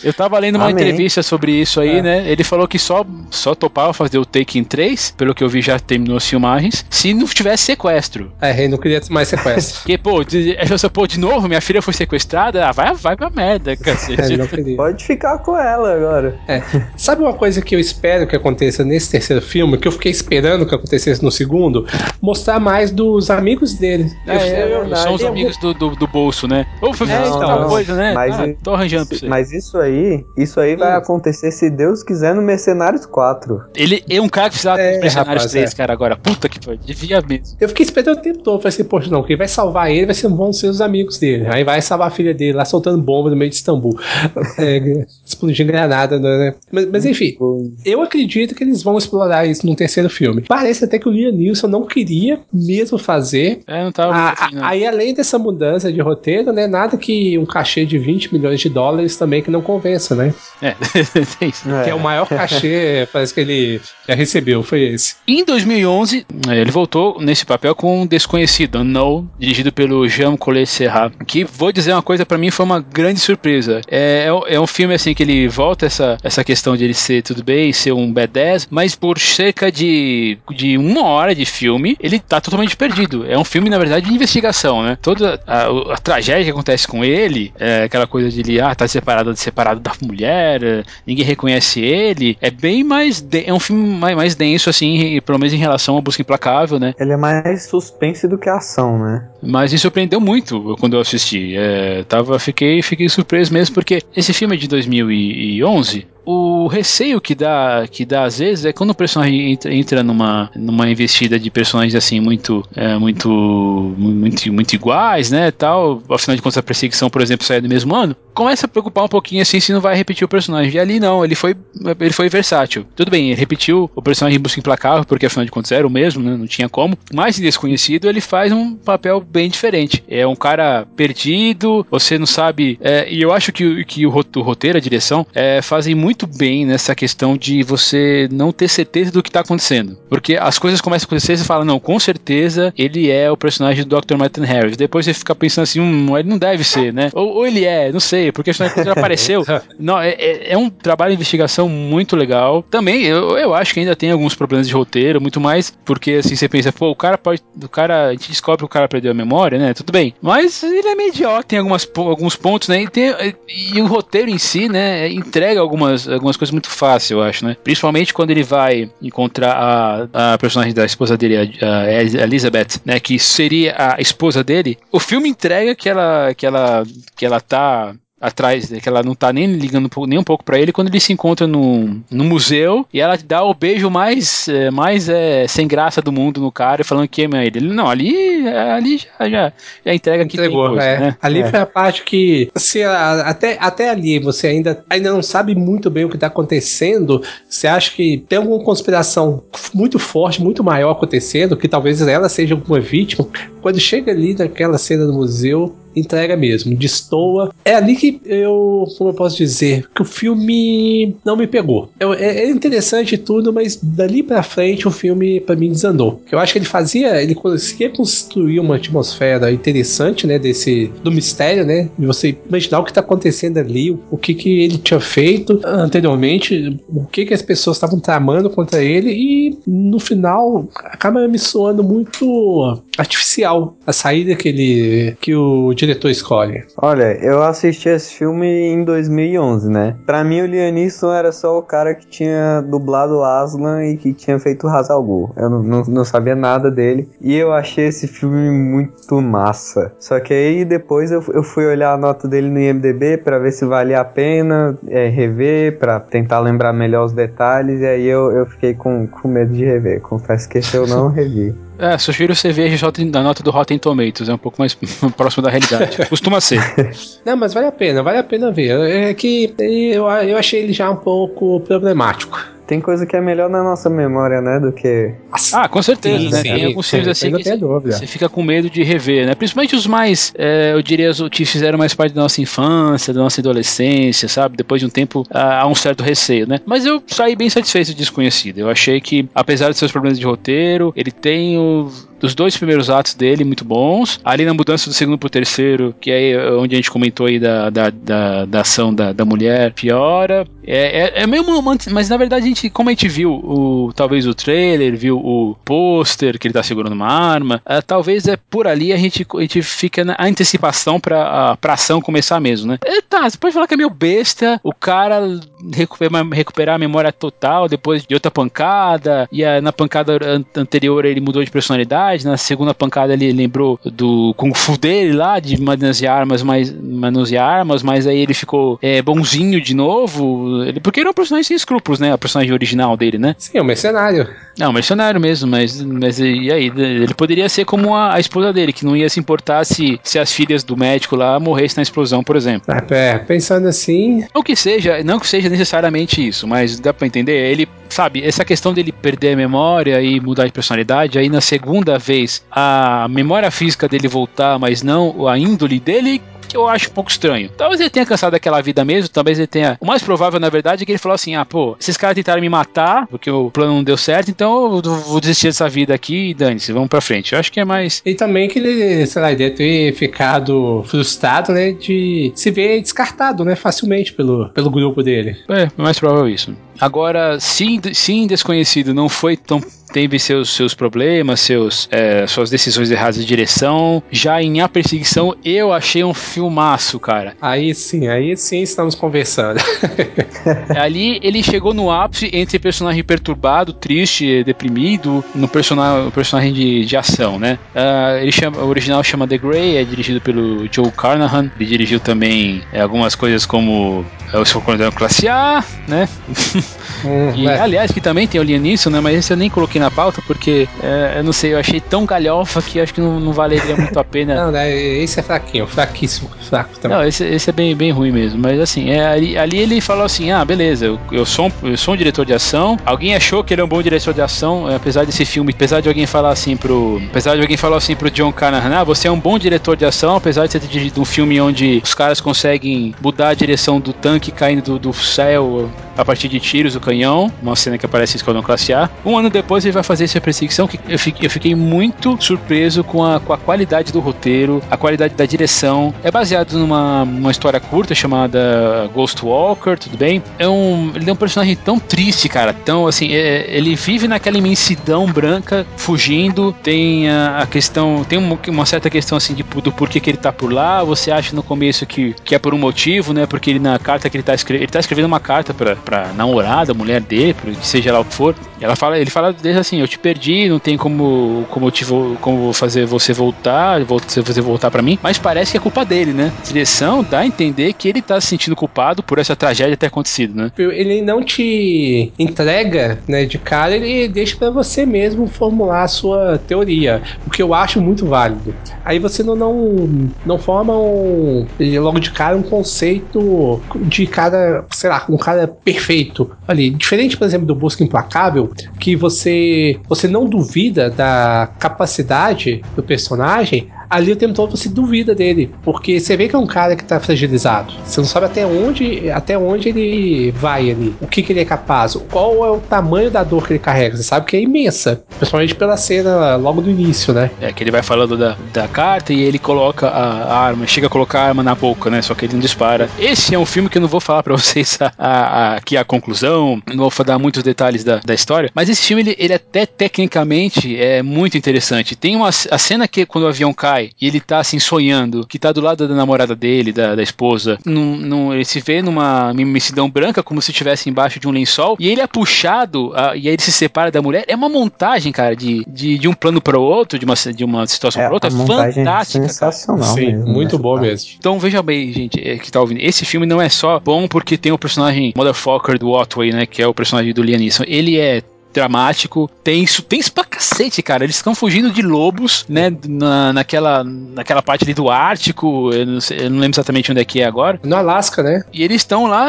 Speaker 1: Eu tava lendo uma Amém. entrevista sobre isso aí, é. né? Ele falou que só, só topava fazer o Taken 3, pelo que eu vi já terminou as filmagens, se não tivesse sequestro.
Speaker 2: É, ele não queria mais sequestro.
Speaker 1: Porque, pô, de, pô, de novo, minha filha foi sequestrada, ah, vai, vai pra merda, cacete.
Speaker 3: É, Pode ficar com ela agora.
Speaker 2: É. Sabe uma coisa que eu espero que aconteça nesse terceiro filme, que eu fiquei esperando que acontecesse no segundo? Mostrar mais dos amigos dele.
Speaker 1: É, eu, é são os amigos do, do, do, bolso, né? Ou foi é, então, coisa, né?
Speaker 3: Mas, ah, tô arranjando pra você. Mas isso aí aí, isso aí vai hum. acontecer se Deus quiser no Mercenários 4.
Speaker 1: Ele é um cara que precisava é, Mercenários rapaz, 3, é. cara, agora. Puta que pariu, devia mesmo.
Speaker 2: Eu fiquei esperando o tempo todo. Falei assim, poxa, não, quem vai salvar ele vai ser, vão ser os amigos dele. Aí vai salvar a filha dele lá soltando bomba no meio de Istambul. é, explodindo granada, né? Mas, mas enfim, eu acredito que eles vão explorar isso num terceiro filme. Parece até que o Liam Neeson não queria mesmo fazer.
Speaker 1: É, não tava.
Speaker 2: A, assim, não. Aí, além dessa mudança de roteiro, né? Nada que um cachê de 20 milhões de dólares também que não convença, né?
Speaker 1: É,
Speaker 2: Que é o maior cachê, parece que ele já recebeu, foi esse.
Speaker 1: Em 2011, ele voltou nesse papel com um Desconhecido, Unknown, dirigido pelo Jean Collet Serra, que vou dizer uma coisa, para mim foi uma grande surpresa. É, é, é, um filme assim que ele volta essa, essa questão de ele ser tudo bem, ser um B10, mas por cerca de, de uma hora de filme, ele tá totalmente perdido. É um filme, na verdade, de investigação, né? Toda a, a tragédia que acontece com ele, é aquela coisa de ele, ah, tá separado, separado da mulher, ninguém reconhece ele, é bem mais. é um filme mais, mais denso, assim, pelo menos em relação à busca implacável, né?
Speaker 3: Ele é mais suspense do que ação, né?
Speaker 1: Mas me surpreendeu muito quando eu assisti. É, tava, fiquei, fiquei surpreso mesmo, porque esse filme é de 2011 o receio que dá, que dá às vezes é quando o personagem entra, entra numa, numa investida de personagens assim muito, é, muito, muito, muito iguais, né, tal. Afinal de contas a perseguição, por exemplo, sai do mesmo ano. Começa a preocupar um pouquinho assim se não vai repetir o personagem. E ali não, ele foi, ele foi versátil. Tudo bem, ele repetiu o personagem em Busca Implacável, porque afinal de contas era o mesmo, né, não tinha como. Mas em Desconhecido ele faz um papel bem diferente. É um cara perdido, você não sabe. É, e eu acho que, que o, roteiro, a direção, é, fazem muito muito bem nessa questão de você não ter certeza do que está acontecendo. Porque as coisas começam a acontecer e você fala, não, com certeza ele é o personagem do Dr. Martin Harris. Depois você fica pensando assim, hum, ele não deve ser, né? Ou, ou ele é, não sei, porque quando ele apareceu. não, é, é, é, um trabalho de investigação muito legal. Também, eu, eu acho que ainda tem alguns problemas de roteiro, muito mais, porque assim, você pensa, pô, o cara pode. O cara, a gente descobre que o cara perdeu a memória, né? Tudo bem. Mas ele é mediocre, tem algumas, alguns pontos, né? E, tem, e o roteiro em si, né, entrega algumas algumas coisas muito fáceis, eu acho, né? Principalmente quando ele vai encontrar a, a personagem da esposa dele, a, a Elizabeth, né? Que seria a esposa dele. O filme entrega que ela, que ela, que ela tá atrás, né, que ela não tá nem ligando nem um pouco para ele, quando ele se encontra no, no museu e ela dá o beijo mais, é, mais é, sem graça do mundo no cara, falando que é ele. Não, ali, ali já, já, já entrega que Entregou, coisa,
Speaker 2: é.
Speaker 1: né?
Speaker 2: Ali é. foi a parte que se até, até ali você ainda, ainda não sabe muito bem o que tá acontecendo, você acha que tem alguma conspiração muito forte, muito maior acontecendo, que talvez ela seja alguma vítima. Quando chega ali naquela cena do museu, entrega mesmo, destoa. É ali que eu, como eu posso dizer, que o filme não me pegou. Eu, é, é, interessante tudo, mas dali para frente o filme para mim desandou. Eu acho que ele fazia, ele conseguia construir uma atmosfera interessante, né, desse do mistério, né, de você imaginar o que tá acontecendo ali, o que que ele tinha feito anteriormente, o que que as pessoas estavam tramando contra ele e no final acaba me soando muito artificial a saída que ele que o diretor escolhe?
Speaker 3: Olha, eu assisti esse filme em 2011, né? Pra mim, o Lianisson era só o cara que tinha dublado Aslan e que tinha feito Hazal. Eu não, não, não, sabia nada dele. E eu achei esse filme muito massa. Só que aí depois eu, eu fui olhar a nota dele no IMDB para ver se valia a pena é, rever, para tentar lembrar melhor os detalhes. E aí eu, eu fiquei com, com medo de rever. Confesso que esse eu não revi.
Speaker 1: É, sugiro você veja a nota do Rotten Tomatoes, é um pouco mais próximo da realidade. Costuma ser.
Speaker 2: Não, mas vale a pena, vale a pena ver. É que eu, eu achei ele já um pouco problemático.
Speaker 3: Tem coisa que é melhor na nossa memória, né? Do que.
Speaker 1: Ah, com certeza, sim, né? Sim, Tem alguns filmes assim que você fica com medo de rever, né? Principalmente os mais, é, eu diria, os que fizeram mais parte da nossa infância, da nossa adolescência, sabe? Depois de um tempo há um certo receio, né? Mas eu saí bem satisfeito de desconhecido. Eu achei que, apesar de seus problemas de roteiro, ele tem o dos dois primeiros atos dele muito bons. Ali na mudança do segundo pro terceiro, que é onde a gente comentou aí da, da, da, da ação da, da mulher, piora. É, é, é meio uma, Mas na verdade, a gente, como a gente viu o, talvez o trailer, viu o pôster que ele tá segurando uma arma, é, talvez é por ali a gente, a gente fica na antecipação pra, a, pra ação começar mesmo, né? É, tá, você pode falar que é meio besta, o cara recuperar, recuperar a memória total depois de outra pancada, e a, na pancada anterior ele mudou de personalidade na segunda pancada ele lembrou do Kung Fu dele lá, de manusear armas, mas, manusear armas, mas aí ele ficou é, bonzinho de novo. Ele, porque ele é um personagem sem escrúpulos, né? A personagem original dele, né?
Speaker 2: Sim, é um mercenário.
Speaker 1: É um mercenário mesmo, mas, mas e aí? Ele poderia ser como a, a esposa dele, que não ia se importar se, se as filhas do médico lá morressem na explosão, por exemplo.
Speaker 2: É, pensando assim.
Speaker 1: Ou que seja, não que seja necessariamente isso, mas dá pra entender. Ele, sabe, essa questão dele perder a memória e mudar de personalidade, aí na segunda vez a memória física dele voltar, mas não a índole dele, que eu acho um pouco estranho. Talvez ele tenha cansado daquela vida mesmo, talvez ele tenha. O mais provável, na verdade, é que ele falou assim: ah, pô, esses caras tentaram me matar, porque o plano não deu certo, então eu vou desistir dessa vida aqui e dane-se, vamos pra frente. Eu acho que é mais.
Speaker 2: E também que ele, sei lá, ele deve ter ficado frustrado, né, de se ver descartado, né, facilmente pelo, pelo grupo dele.
Speaker 1: É, é mais provável isso. Agora, sim, sim, desconhecido não foi tão teve seus, seus problemas, seus, é, suas decisões erradas de direção. Já em A Perseguição, eu achei um filmaço, cara.
Speaker 2: Aí sim, aí sim estamos conversando.
Speaker 1: Ali ele chegou no ápice entre personagem perturbado, triste, deprimido, no personagem, personagem de, de ação, né? Uh, ele chama, o original chama The Grey, é dirigido pelo Joe Carnahan. Ele dirigiu também é, algumas coisas como é, O Escorpião Classe A, né? Hum, e, é. aliás, que também tem o Liam Neeson, né? Mas esse eu nem coloquei na pauta porque, é, eu não sei, eu achei tão galhofa que acho que não, não valeria muito a pena.
Speaker 2: não, né? Esse é fraquinho, fraquíssimo, fraco também.
Speaker 1: Não, esse, esse é bem, bem ruim mesmo. Mas assim, é, ali, ali ele falou assim: ah, beleza, eu, eu, sou um, eu sou um diretor de ação. Alguém achou que ele é um bom diretor de ação, é, apesar desse filme, apesar de alguém falar assim pro. Apesar de alguém falar assim pro John Carnahan, ah, você é um bom diretor de ação, apesar de você ter dirigido um filme onde os caras conseguem mudar a direção do tanque caindo do, do céu a partir de tiros do canhão, uma cena que aparece em Esquadrão Classe A. Um ano depois ele vai fazer essa perseguição que eu fiquei, eu fiquei muito surpreso com a, com a qualidade do roteiro, a qualidade da direção. É baseado numa uma história curta chamada Ghost Walker, tudo bem? É um, ele é um personagem tão triste, cara, tão assim, é, ele vive naquela imensidão branca, fugindo, tem a, a questão, tem uma, uma, certa questão assim de, do porquê que ele tá por lá, você acha no começo que, que é por um motivo, né? Porque ele na carta que ele tá escrevendo, ele tá escrevendo uma carta para pra namorada, mulher dele, seja lá o que for. Ela fala, ele fala desde assim, eu te perdi, não tem como como eu te vou, como fazer você voltar, você voltar para mim, mas parece que é culpa dele, né? A direção dá a entender que ele tá se sentindo culpado por essa tragédia ter acontecido, né?
Speaker 2: Ele não te entrega, né, de cara, ele deixa para você mesmo formular a sua teoria, o que eu acho muito válido. Aí você não não, não forma um logo de cara um conceito de cara, sei lá, um cara perfeito perfeito ali. Diferente, por exemplo, do Busca Implacável, que você, você não duvida da capacidade do personagem, ali o tempo todo você duvida dele, porque você vê que é um cara que tá fragilizado. Você não sabe até onde, até onde ele vai ali, o que, que ele é capaz, qual é o tamanho da dor que ele carrega. Você sabe que é imensa, principalmente pela cena logo do início, né?
Speaker 1: É que ele vai falando da, da carta e ele coloca a, a arma, chega a colocar a arma na boca, né? Só que ele não dispara. Esse é um filme que eu não vou falar para vocês a, a, aqui a conclusão, não vou dar muitos detalhes da, da história, mas esse filme ele, ele até tecnicamente é muito interessante. Tem uma a cena que quando o avião cai e ele tá assim sonhando que tá do lado da namorada dele, da, da esposa. Num, num, ele se vê numa imensidão branca, como se estivesse embaixo de um lençol, e ele é puxado, a, e aí ele se separa da mulher. É uma montagem, cara, de, de, de um plano para o outro, de uma, de uma situação é, para outra. É fantástica.
Speaker 2: Sensacional. Sim, mesmo, muito bom mesmo.
Speaker 1: Então veja bem, gente, é, que tá ouvindo. Esse filme não é só bom porque tem o personagem Motherfucker do Otway, né? Que é o personagem do Liam Neeson. Ele é dramático, tenso, tenso pra cacete, cara. Eles estão fugindo de lobos, né? Na, naquela, naquela parte ali do Ártico, eu não, sei, eu não lembro exatamente onde é que é agora.
Speaker 2: No Alasca, né?
Speaker 1: E eles estão lá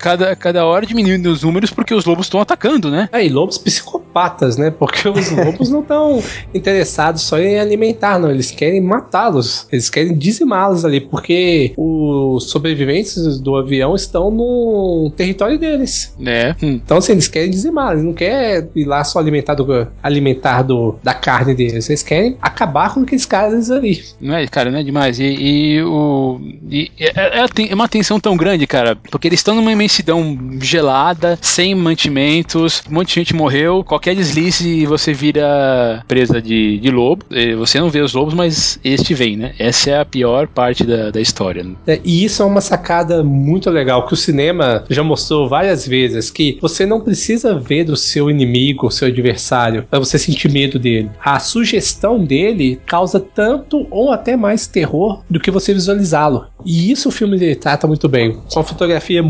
Speaker 1: cada, cada hora diminuindo os números porque os lobos estão atacando, né?
Speaker 2: É, e lobos psicopatas, né? Porque os lobos não estão interessados só em alimentar, não. Eles querem matá-los. Eles querem dizimá-los ali, porque os sobreviventes do avião estão no território deles.
Speaker 1: É.
Speaker 2: Então, assim, eles querem dizimar. Eles não querem ir lá só alimentar, do, alimentar do, da carne deles. Eles querem acabar com aqueles caras ali.
Speaker 1: Não é, cara, não é demais. E, e o. E, é, é, é uma tensão tão grande, cara, porque eles estão numa imensidão gelada, sem mantimentos, um monte de gente morreu. Qualquer deslize você vira presa de, de lobo. Você não vê os lobos, mas este vem, né? Essa é a pior parte da, da história. Né?
Speaker 2: É, e isso é uma sacada muito legal que o cinema já mostrou várias vezes que você não precisa ver o seu inimigo, o seu adversário, para você sentir medo dele. A sugestão dele causa tanto ou até mais terror do que você visualizá-lo. E isso o filme trata muito bem. Com a fotografia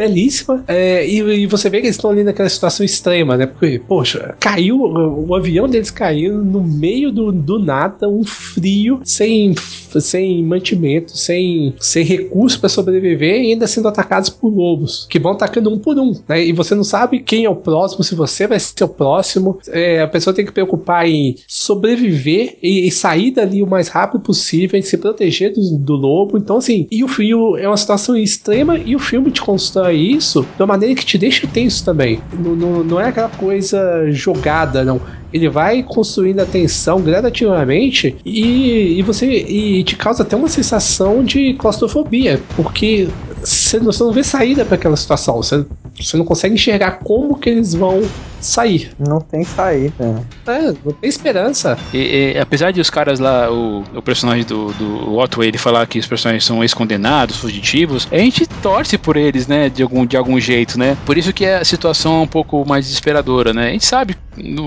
Speaker 2: belíssima. É, e, e, você vê que eles estão ali naquela situação extrema, né? Porque, poxa, caiu, o avião deles caiu no meio do, do nada, um frio, sem, sem mantimento, sem, sem recurso para sobreviver e ainda sendo atacados por lobos, que vão atacando um por um, né? E você não sabe quem é o próximo, se você vai ser o próximo. É, a pessoa tem que preocupar em sobreviver e, e, sair dali o mais rápido possível, em se proteger do, do lobo. Então, assim, e o frio é uma situação extrema e o filme te constrói isso de uma maneira que te deixa tenso também. Não, não, não é aquela coisa jogada, não ele vai construindo a tensão gradativamente e, e você e te causa até uma sensação de claustrofobia, porque você não, você não vê saída para aquela situação, você, você não consegue enxergar como que eles vão sair.
Speaker 3: Não tem saída.
Speaker 2: É, não tem esperança.
Speaker 1: E, e, apesar de os caras lá, o, o personagem do, do Otway, ele falar que os personagens são ex-condenados, fugitivos, a gente torce por eles, né, de algum, de algum jeito, né? Por isso que a situação é um pouco mais desesperadora, né? A gente sabe,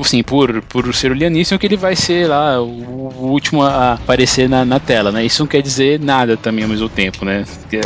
Speaker 1: assim, por, por ser o Lianíssimo, que ele vai ser lá o, o último a aparecer na, na, tela, né? Isso não quer dizer nada também ao mesmo tempo, né?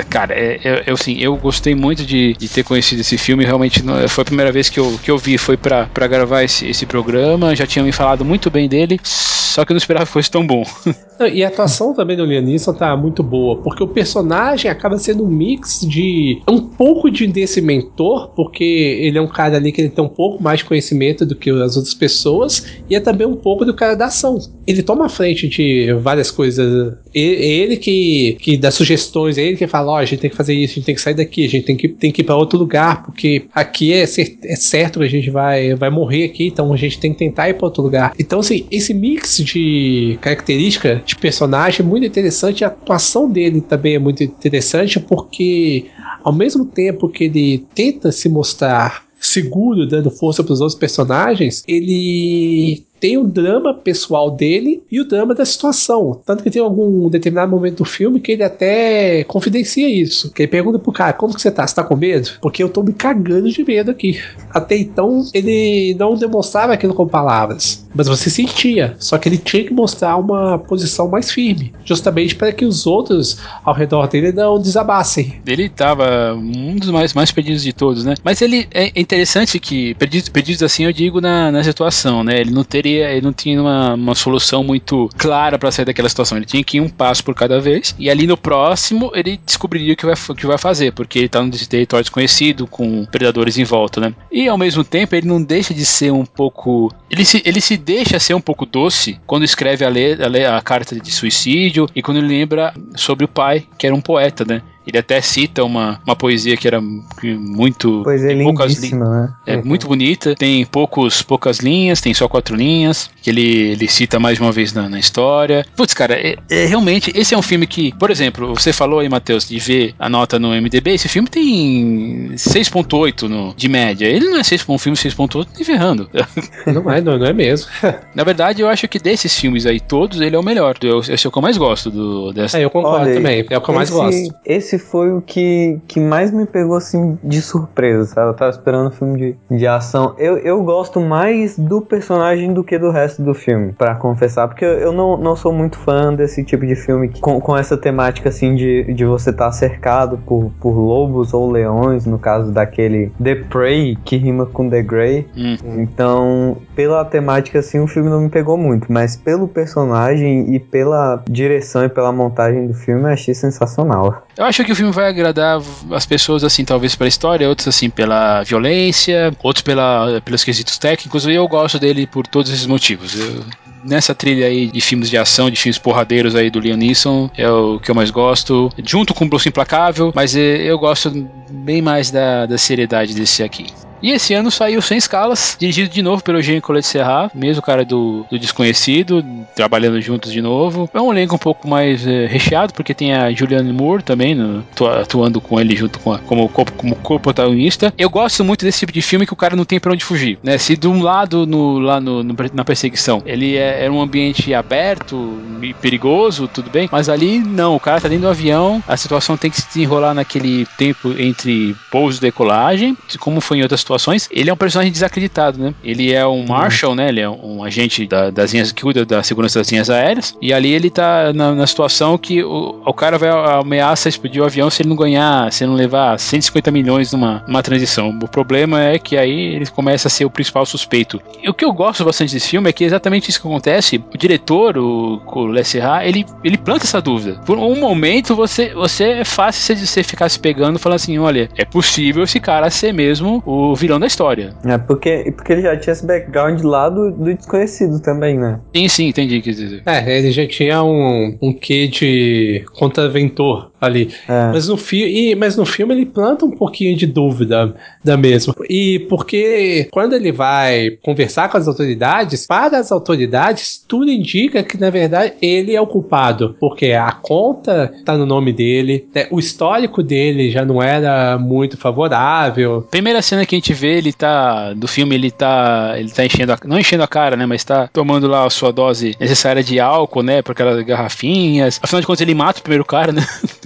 Speaker 1: Cara, é, é, é assim, eu gostei muito de, de ter conhecido esse filme, realmente não, foi a primeira vez que eu, que eu vi, foi pra para gravar esse, esse programa, já tinham me falado muito bem dele, só que eu não esperava que fosse tão bom.
Speaker 2: e a atuação também do Liam tá muito boa, porque o personagem acaba sendo um mix de um pouco de desse mentor, porque ele é um cara ali que ele tem um pouco mais de conhecimento do que as outras pessoas, e é também um pouco do cara da ação. Ele toma a frente de várias coisas. Ele que, que dá sugestões, ele que fala: Ó, oh, a gente tem que fazer isso, a gente tem que sair daqui, a gente tem que, tem que ir para outro lugar, porque aqui é, é certo que a gente vai, vai morrer aqui, então a gente tem que tentar ir para outro lugar. Então, assim, esse mix de característica de personagem é muito interessante, a atuação dele também é muito interessante, porque ao mesmo tempo que ele tenta se mostrar seguro, dando força para os outros personagens, ele tem o drama pessoal dele e o drama da situação. Tanto que tem algum determinado momento do filme que ele até confidencia isso. Que ele pergunta pro cara, como que você tá? Você tá com medo? Porque eu tô me cagando de medo aqui. Até então, ele não demonstrava aquilo com palavras. Mas você sentia. Só que ele tinha que mostrar uma posição mais firme. Justamente para que os outros ao redor dele não desabassem.
Speaker 1: Ele tava um dos mais, mais perdidos de todos, né? Mas ele é interessante que, perdidos, perdidos assim, eu digo na, na situação, né? Ele não teria teria, ele não tinha uma, uma solução muito clara para sair daquela situação. Ele tinha que ir um passo por cada vez. E ali no próximo ele descobriria o que vai, o que vai fazer, porque ele tá num território desconhecido, com predadores em volta, né? E ao mesmo tempo ele não deixa de ser um pouco. Ele se, ele se deixa ser um pouco doce quando escreve a, le, a, le, a carta de suicídio e quando ele lembra sobre o pai, que era um poeta, né? Ele até cita uma, uma poesia que era muito.
Speaker 3: Poesia lindíssima, né?
Speaker 1: É muito bonita, tem poucos, poucas linhas, tem só quatro linhas, que ele, ele cita mais uma vez na, na história. Putz, cara, é, é, realmente, esse é um filme que, por exemplo, você falou aí, Matheus, de ver a nota no MDB, esse filme tem 6.8 de média. Ele não é 6, um filme 6.8 nem ferrando.
Speaker 2: Não é, não, não é mesmo.
Speaker 1: na verdade, eu acho que desses filmes aí todos, ele é o melhor. Esse é o que eu mais gosto do, dessa.
Speaker 2: É, eu concordo Olha, também, é o que eu mais gosto.
Speaker 3: Esse esse foi o que, que mais me pegou assim de surpresa, sabe? Eu tava esperando um filme de, de ação. Eu, eu gosto mais do personagem do que do resto do filme, para confessar, porque eu não, não sou muito fã desse tipo de filme com, com essa temática assim de, de você estar tá cercado por, por lobos ou leões, no caso daquele The Prey, que rima com The Grey. Hum. Então, pela temática assim, o filme não me pegou muito, mas pelo personagem e pela direção e pela montagem do filme, eu achei sensacional.
Speaker 1: Eu acho que o filme vai agradar as pessoas, assim, talvez pela história, outros, assim, pela violência, outros pela, pelos quesitos técnicos, e eu gosto dele por todos esses motivos. Eu, nessa trilha aí de filmes de ação, de filmes porradeiros aí do Liam Neeson, é o que eu mais gosto, junto com o Bruce Implacável, mas eh, eu gosto bem mais da, da seriedade desse aqui. E esse ano saiu Sem Escalas, dirigido de novo pelo Eugênio Colette Serra, mesmo cara do, do Desconhecido, trabalhando juntos de novo. É um elenco um pouco mais é, recheado, porque tem a Julianne Moore também, no, atuando com ele junto com a, como, como co-protagonista. Eu gosto muito desse tipo de filme que o cara não tem pra onde fugir, né? Se de um lado, no, lá no, no na perseguição, ele é, é, um ambiente aberto e perigoso, tudo bem, mas ali não, o cara tá dentro do avião, a situação tem que se desenrolar naquele tempo entre pouso e decolagem, como foi em outras situações, ele é um personagem desacreditado, né? Ele é um Marshal, né? Ele é um agente da, das linhas que cuida da segurança das linhas aéreas. E ali ele tá na, na situação que o, o cara vai ameaça explodir o avião se ele não ganhar, se ele não levar 150 milhões numa, numa transição. O problema é que aí ele começa a ser o principal suspeito. E o que eu gosto bastante desse filme é que é exatamente isso que acontece. O diretor, o, o Lesserra, ele, ele planta essa dúvida. Por um momento você, você é fácil de você ficar se pegando e falar assim: olha, é possível esse cara ser mesmo o vilão da história.
Speaker 3: É, porque, porque ele já tinha esse background lá do, do desconhecido também, né?
Speaker 1: Sim, sim, entendi o que dizer.
Speaker 2: É, ele já tinha um, um quê de contraventor ali. É. Mas, no fi mas no filme ele planta um pouquinho de dúvida da mesma. E porque quando ele vai conversar com as autoridades, para as autoridades, tudo indica que na verdade ele é o culpado. Porque a conta tá no nome dele, né? o histórico dele já não era muito favorável.
Speaker 1: Primeira cena que a gente vê, ele tá. Do filme, ele tá. Ele tá enchendo a, Não enchendo a cara, né? Mas tá tomando lá a sua dose necessária de álcool, né? Por aquelas garrafinhas. Afinal de contas, ele mata o primeiro cara, né?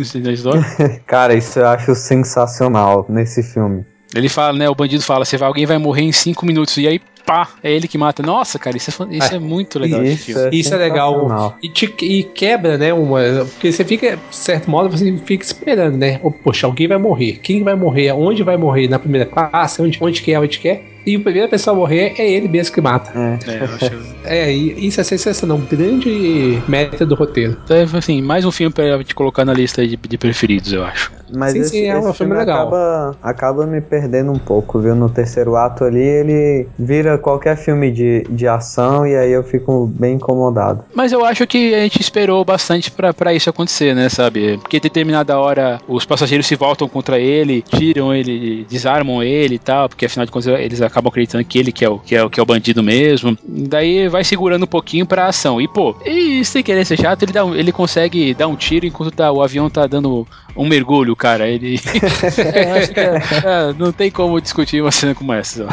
Speaker 3: Cara, isso eu acho sensacional nesse filme.
Speaker 1: Ele fala, né? O bandido fala: você vai, alguém vai morrer em 5 minutos. E aí, pá, é ele que mata. Nossa, cara, isso é, isso é, é muito legal.
Speaker 2: Isso, é, isso é legal. E, te, e, quebra, né? Uma, porque você fica, de certo modo, você fica esperando, né? Poxa, alguém vai morrer. Quem vai morrer? Onde vai morrer? Na primeira classe? Onde, onde quer? Onde quer? E o primeiro pessoa a morrer é ele mesmo que mata. É, é, acho... é isso é sensacional. Um grande meta do roteiro.
Speaker 1: Então, assim, mais um filme pra te colocar na lista de, de preferidos, eu acho.
Speaker 3: Mas sim, esse, sim, é um filme, filme legal. Acaba, acaba me perdendo um pouco, viu? No terceiro ato ali, ele vira qualquer filme de, de ação e aí eu fico bem incomodado.
Speaker 1: Mas eu acho que a gente esperou bastante para isso acontecer, né, sabe? Porque determinada hora os passageiros se voltam contra ele, tiram ele, desarmam ele e tal, porque afinal de contas eles acabam acreditando que ele que é o, que é o, que é o bandido mesmo. Daí vai segurando um pouquinho pra ação. E, pô, e sem querer ser chato, ele, dá ele consegue dar um tiro enquanto tá, o avião tá dando um mergulho, cara. Ele. é, é, não tem como discutir uma cena como essa.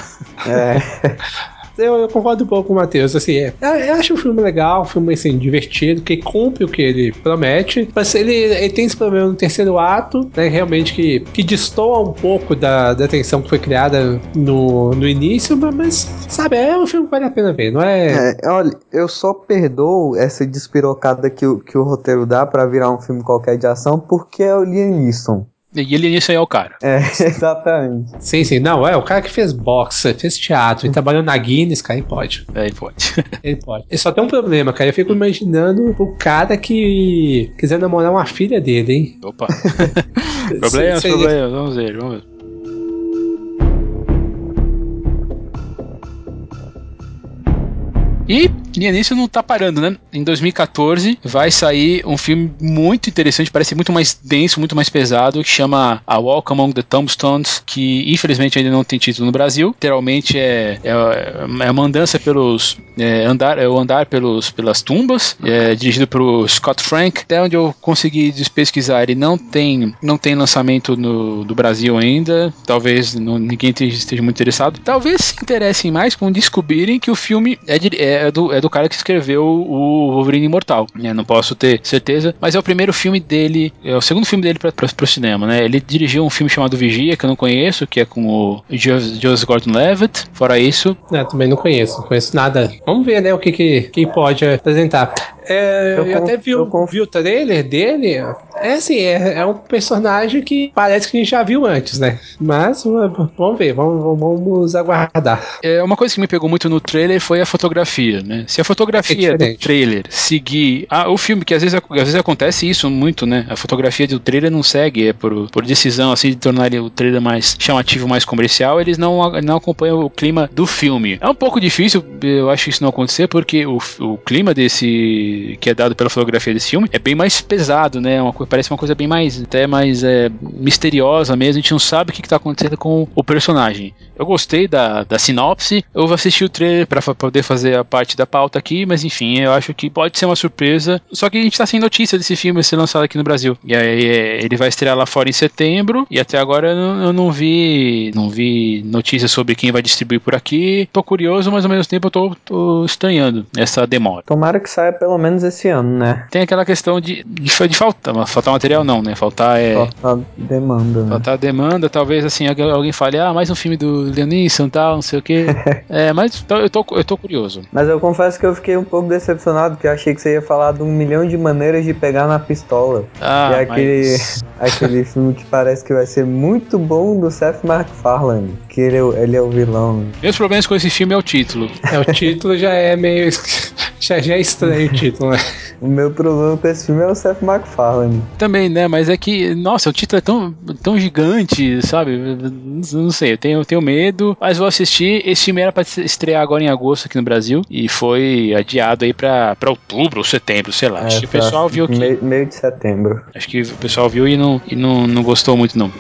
Speaker 1: É
Speaker 2: eu, eu, concordo um pouco com o Matheus. Assim, é, eu acho o filme legal, um filme assim, divertido, que cumpre o que ele promete. Mas ele, ele tem esse problema no terceiro ato, né? Realmente que, que destoa um pouco da, da tensão que foi criada no, no início, mas, sabe, é um filme que vale a pena ver, não é?
Speaker 3: é olha, eu só perdoo essa despirocada que, o, que o roteiro dá para virar um filme qualquer de ação porque é o Liam Neeson.
Speaker 1: E ele nisso aí é o cara.
Speaker 3: É, exatamente.
Speaker 2: Sim, sim. Não, é o cara que fez boxe, fez teatro, e trabalhou na Guinness, cara, ele pode.
Speaker 1: É, ele pode.
Speaker 2: ele pode. Ele só tem um problema, cara. Eu fico imaginando o cara que quiser namorar uma filha dele, hein?
Speaker 1: Opa. problemas, problemas. Vamos ver, vamos ver. E Liam Neeson não tá parando, né? Em 2014 vai sair um filme muito interessante, parece muito mais denso, muito mais pesado, que chama A Walk Among the Tombstones, que infelizmente ainda não tem título no Brasil. Literalmente é, é, é uma andança pelos. É, andar, é o andar pelos, pelas tumbas, é dirigido pelo Scott Frank. Até onde eu consegui pesquisar, ele não tem, não tem lançamento no, do Brasil ainda. Talvez não, ninguém esteja muito interessado. Talvez se interessem mais com descobrirem que o filme é, é é do, é do cara que escreveu o Wolverine Imortal. Né? Não posso ter certeza, mas é o primeiro filme dele, é o segundo filme dele para o cinema, né? Ele dirigiu um filme chamado Vigia, que eu não conheço, que é com o Joseph Gordon-Levitt. Fora isso...
Speaker 2: É, também não conheço, não conheço nada. Vamos ver, né, o que, que, que pode apresentar. É, eu, eu, até vi, eu o, vi o trailer dele. É assim, é, é, um personagem que parece que a gente já viu antes, né? Mas vamos ver, vamos, vamos aguardar.
Speaker 1: É, uma coisa que me pegou muito no trailer foi a fotografia, né? Se a fotografia é do trailer seguir. Ah, o filme, que às vezes, às vezes acontece isso muito, né? A fotografia do trailer não segue, é por, por decisão assim de tornar o trailer mais chamativo, mais comercial, eles não, não acompanham o clima do filme. É um pouco difícil, eu acho isso não acontecer, porque o, o clima desse que é dado pela fotografia desse filme é bem mais pesado, né? Uma, parece uma coisa bem mais, até mais é, misteriosa mesmo. A gente não sabe o que, está acontecendo com o personagem. Eu gostei da, da sinopse, eu vou assistir o trailer para poder fazer a parte da pauta aqui, mas enfim, eu acho que pode ser uma surpresa. Só que a gente tá sem notícia desse filme ser lançado aqui no Brasil. E aí é, ele vai estrear lá fora em setembro, e até agora eu não, eu não vi não vi notícias sobre quem vai distribuir por aqui. Tô curioso, mas ao mesmo tempo eu tô, tô estranhando essa demora.
Speaker 3: Tomara que saia pelo menos esse ano, né?
Speaker 1: Tem aquela questão de, de, de faltar, faltar material não, né? Faltar é.
Speaker 3: Faltar demanda. Né?
Speaker 1: Faltar demanda, talvez assim, alguém fale, ah, mais um filme do Leonisson tal, não sei o quê. é, mas eu tô, eu tô curioso.
Speaker 3: Mas eu confesso que eu fiquei um pouco decepcionado, porque eu achei que você ia falar de um milhão de maneiras de pegar na pistola. Ah, e é aquele, mas... aquele filme que parece que vai ser muito bom do Seth MacFarlane, que ele é, ele é o vilão.
Speaker 1: Meus problemas com esse filme é o título.
Speaker 2: É, o título já é meio. já, já é estranho o título, né?
Speaker 3: O meu problema com esse filme é o Seth MacFarlane.
Speaker 1: Também, né? Mas é que, nossa, o título é tão, tão gigante, sabe? Não sei, eu tenho, eu tenho medo, mas vou assistir. Esse filme era pra estrear agora em agosto aqui no Brasil e foi adiado aí pra, pra outubro ou setembro, sei lá. É, acho que o pessoal viu que.
Speaker 3: Meio, meio de setembro.
Speaker 1: Acho que o pessoal viu e não, e não, não gostou muito, não.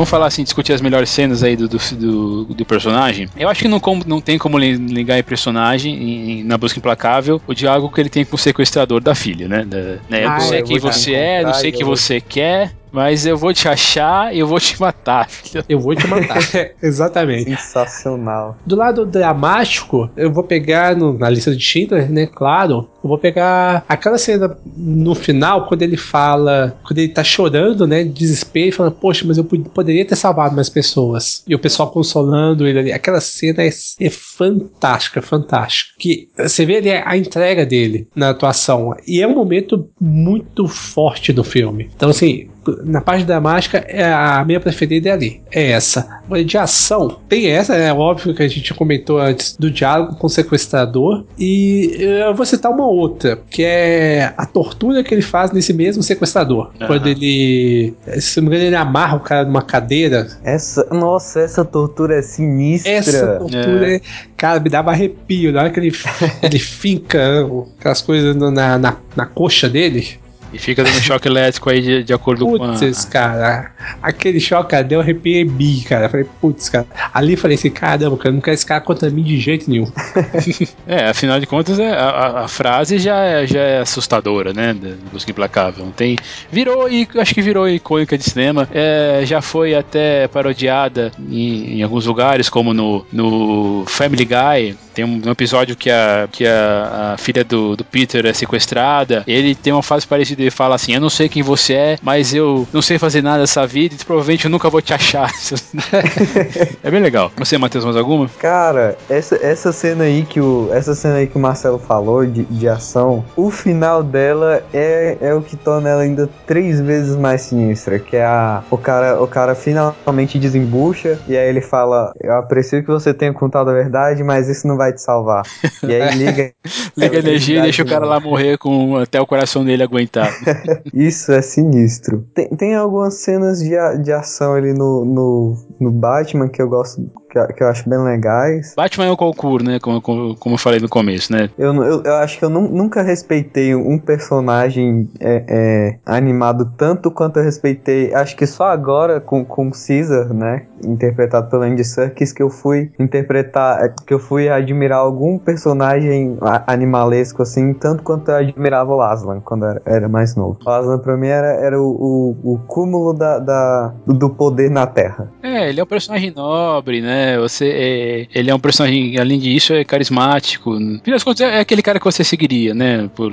Speaker 1: Vamos falar assim, discutir as melhores cenas aí do, do, do, do personagem. Eu acho que não, não tem como ligar em personagem em, na busca implacável o diálogo que ele tem com o sequestrador da filha, né? Da, né? Ah, eu não sei quem você é, não sei o que você quer. Mas eu vou te achar e eu vou te matar, filho.
Speaker 2: Eu vou te matar. Exatamente.
Speaker 3: Sensacional.
Speaker 2: Do lado dramático, eu vou pegar no, na lista de Schindler, né? Claro. Eu vou pegar aquela cena no final, quando ele fala, quando ele tá chorando, né? De desespero, e falando, poxa, mas eu poderia ter salvado mais pessoas. E o pessoal consolando ele ali. Aquela cena é, é fantástica, fantástica. Que você vê ali a entrega dele na atuação. E é um momento muito forte do filme. Então, assim, na parte dramática, é a minha preferida é ali. É essa. De ação, tem essa, é óbvio que a gente comentou antes do diálogo com o sequestrador. E eu vou citar uma outra, que é a tortura que ele faz nesse mesmo sequestrador. Uhum. Quando ele. Se não me engano, ele amarra o cara numa cadeira.
Speaker 3: Essa. Nossa, essa tortura é sinistra.
Speaker 2: Essa tortura, é. cara, me dava arrepio. Na hora que ele, ele finca aquelas coisas na, na, na coxa dele.
Speaker 1: E fica dando choque elétrico aí de, de acordo
Speaker 2: putz,
Speaker 1: com a...
Speaker 2: Putz, cara. Aquele choque deu arrepiei bi, cara. Falei, putz, cara. Ali falei assim, caramba, cara, não quero esse cara contra mim de jeito nenhum.
Speaker 1: é, afinal de contas, é, a, a, frase já é, já é assustadora, né? Busca Implacável. Tem, virou, e acho que virou icônica de cinema. É, já foi até parodiada em, em, alguns lugares, como no, no Family Guy. Tem um, um episódio que a, que a, a filha do, do Peter é sequestrada. Ele tem uma fase parecida ele fala assim: Eu não sei quem você é, mas eu não sei fazer nada dessa vida e provavelmente eu nunca vou te achar. é bem legal. Você, Matheus, mais alguma?
Speaker 3: Cara, essa, essa cena aí que o. Essa cena aí que o Marcelo falou de, de ação, o final dela é, é o que torna ela ainda três vezes mais sinistra. Que é a. O cara, o cara finalmente desembucha e aí ele fala: Eu aprecio que você tenha contado a verdade, mas isso não vai te salvar. E aí liga.
Speaker 1: liga a energia e deixa o cara lá morrer com até o coração dele aguentar.
Speaker 3: Isso é sinistro. Tem, tem algumas cenas de, de ação ali no, no, no Batman que eu gosto que, que eu acho bem legais.
Speaker 1: Batman é o concurso, né? Como, como, como eu falei no começo, né?
Speaker 3: Eu, eu, eu acho que eu nunca respeitei um personagem é, é, animado tanto quanto eu respeitei. Acho que só agora com, com Caesar, né? Interpretado pelo Andy Serkis, que eu fui interpretar, é, que eu fui admirar algum personagem animalesco assim, tanto quanto eu admirava o Aslan quando era, era mais novo. O Aslan pra mim era, era o, o, o cúmulo da, da, do poder na Terra.
Speaker 1: É, ele é um personagem nobre, né? Você é, ele é um personagem, além disso, é carismático. Fim das contas, é aquele cara que você seguiria, né? Por,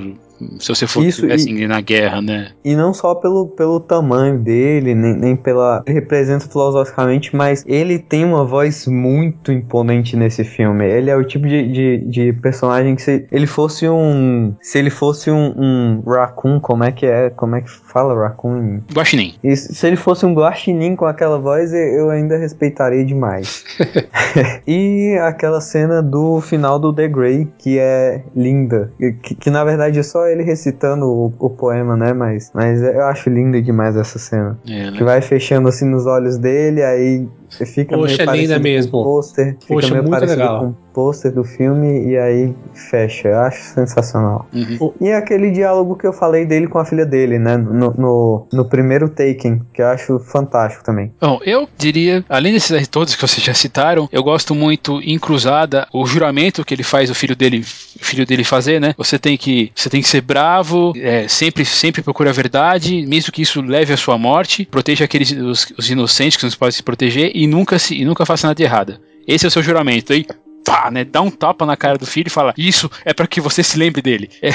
Speaker 1: se você for
Speaker 3: Isso,
Speaker 1: e, na guerra, né?
Speaker 3: E não só pelo, pelo tamanho dele, nem, nem pela. Ele representa filosoficamente, mas ele tem uma voz muito imponente nesse filme. Ele é o tipo de, de, de personagem que se ele fosse um. Se ele fosse um, um raccoon, como é que é? Como é que fala raccoon?
Speaker 1: Guaxinim.
Speaker 3: E se ele fosse um guaxinim com aquela voz, eu ainda respeitaria demais. e aquela cena do final do The Grey, que é linda. Que, que na verdade é só ele recitando o, o, poema, né? Mas, mas eu acho linda demais essa cena. É, né? Que vai fechando assim nos olhos dele, aí fica
Speaker 2: Poxa, meio parecido linda mesmo. com
Speaker 3: o pôster. Fica
Speaker 2: Poxa,
Speaker 3: meio
Speaker 2: muito
Speaker 3: parecido
Speaker 2: legal.
Speaker 3: com o pôster do filme e aí fecha. Eu acho sensacional.
Speaker 1: Uhum.
Speaker 3: E aquele diálogo que eu falei dele com a filha dele, né? No, no, no primeiro Taken, que eu acho fantástico também.
Speaker 1: Bom, eu diria, além desses aí todos que vocês já citaram, eu gosto muito em Cruzada, o juramento que ele faz o filho dele, o filho dele fazer, né? Você tem que, você tem que ser bravo, é, sempre, sempre procura a verdade, mesmo que isso leve à sua morte, proteja aqueles os, os inocentes que não podem se proteger e nunca se e nunca faça nada de errado. Esse é o seu juramento. Aí pá, né, dá um tapa na cara do filho e fala: Isso é para que você se lembre dele. É.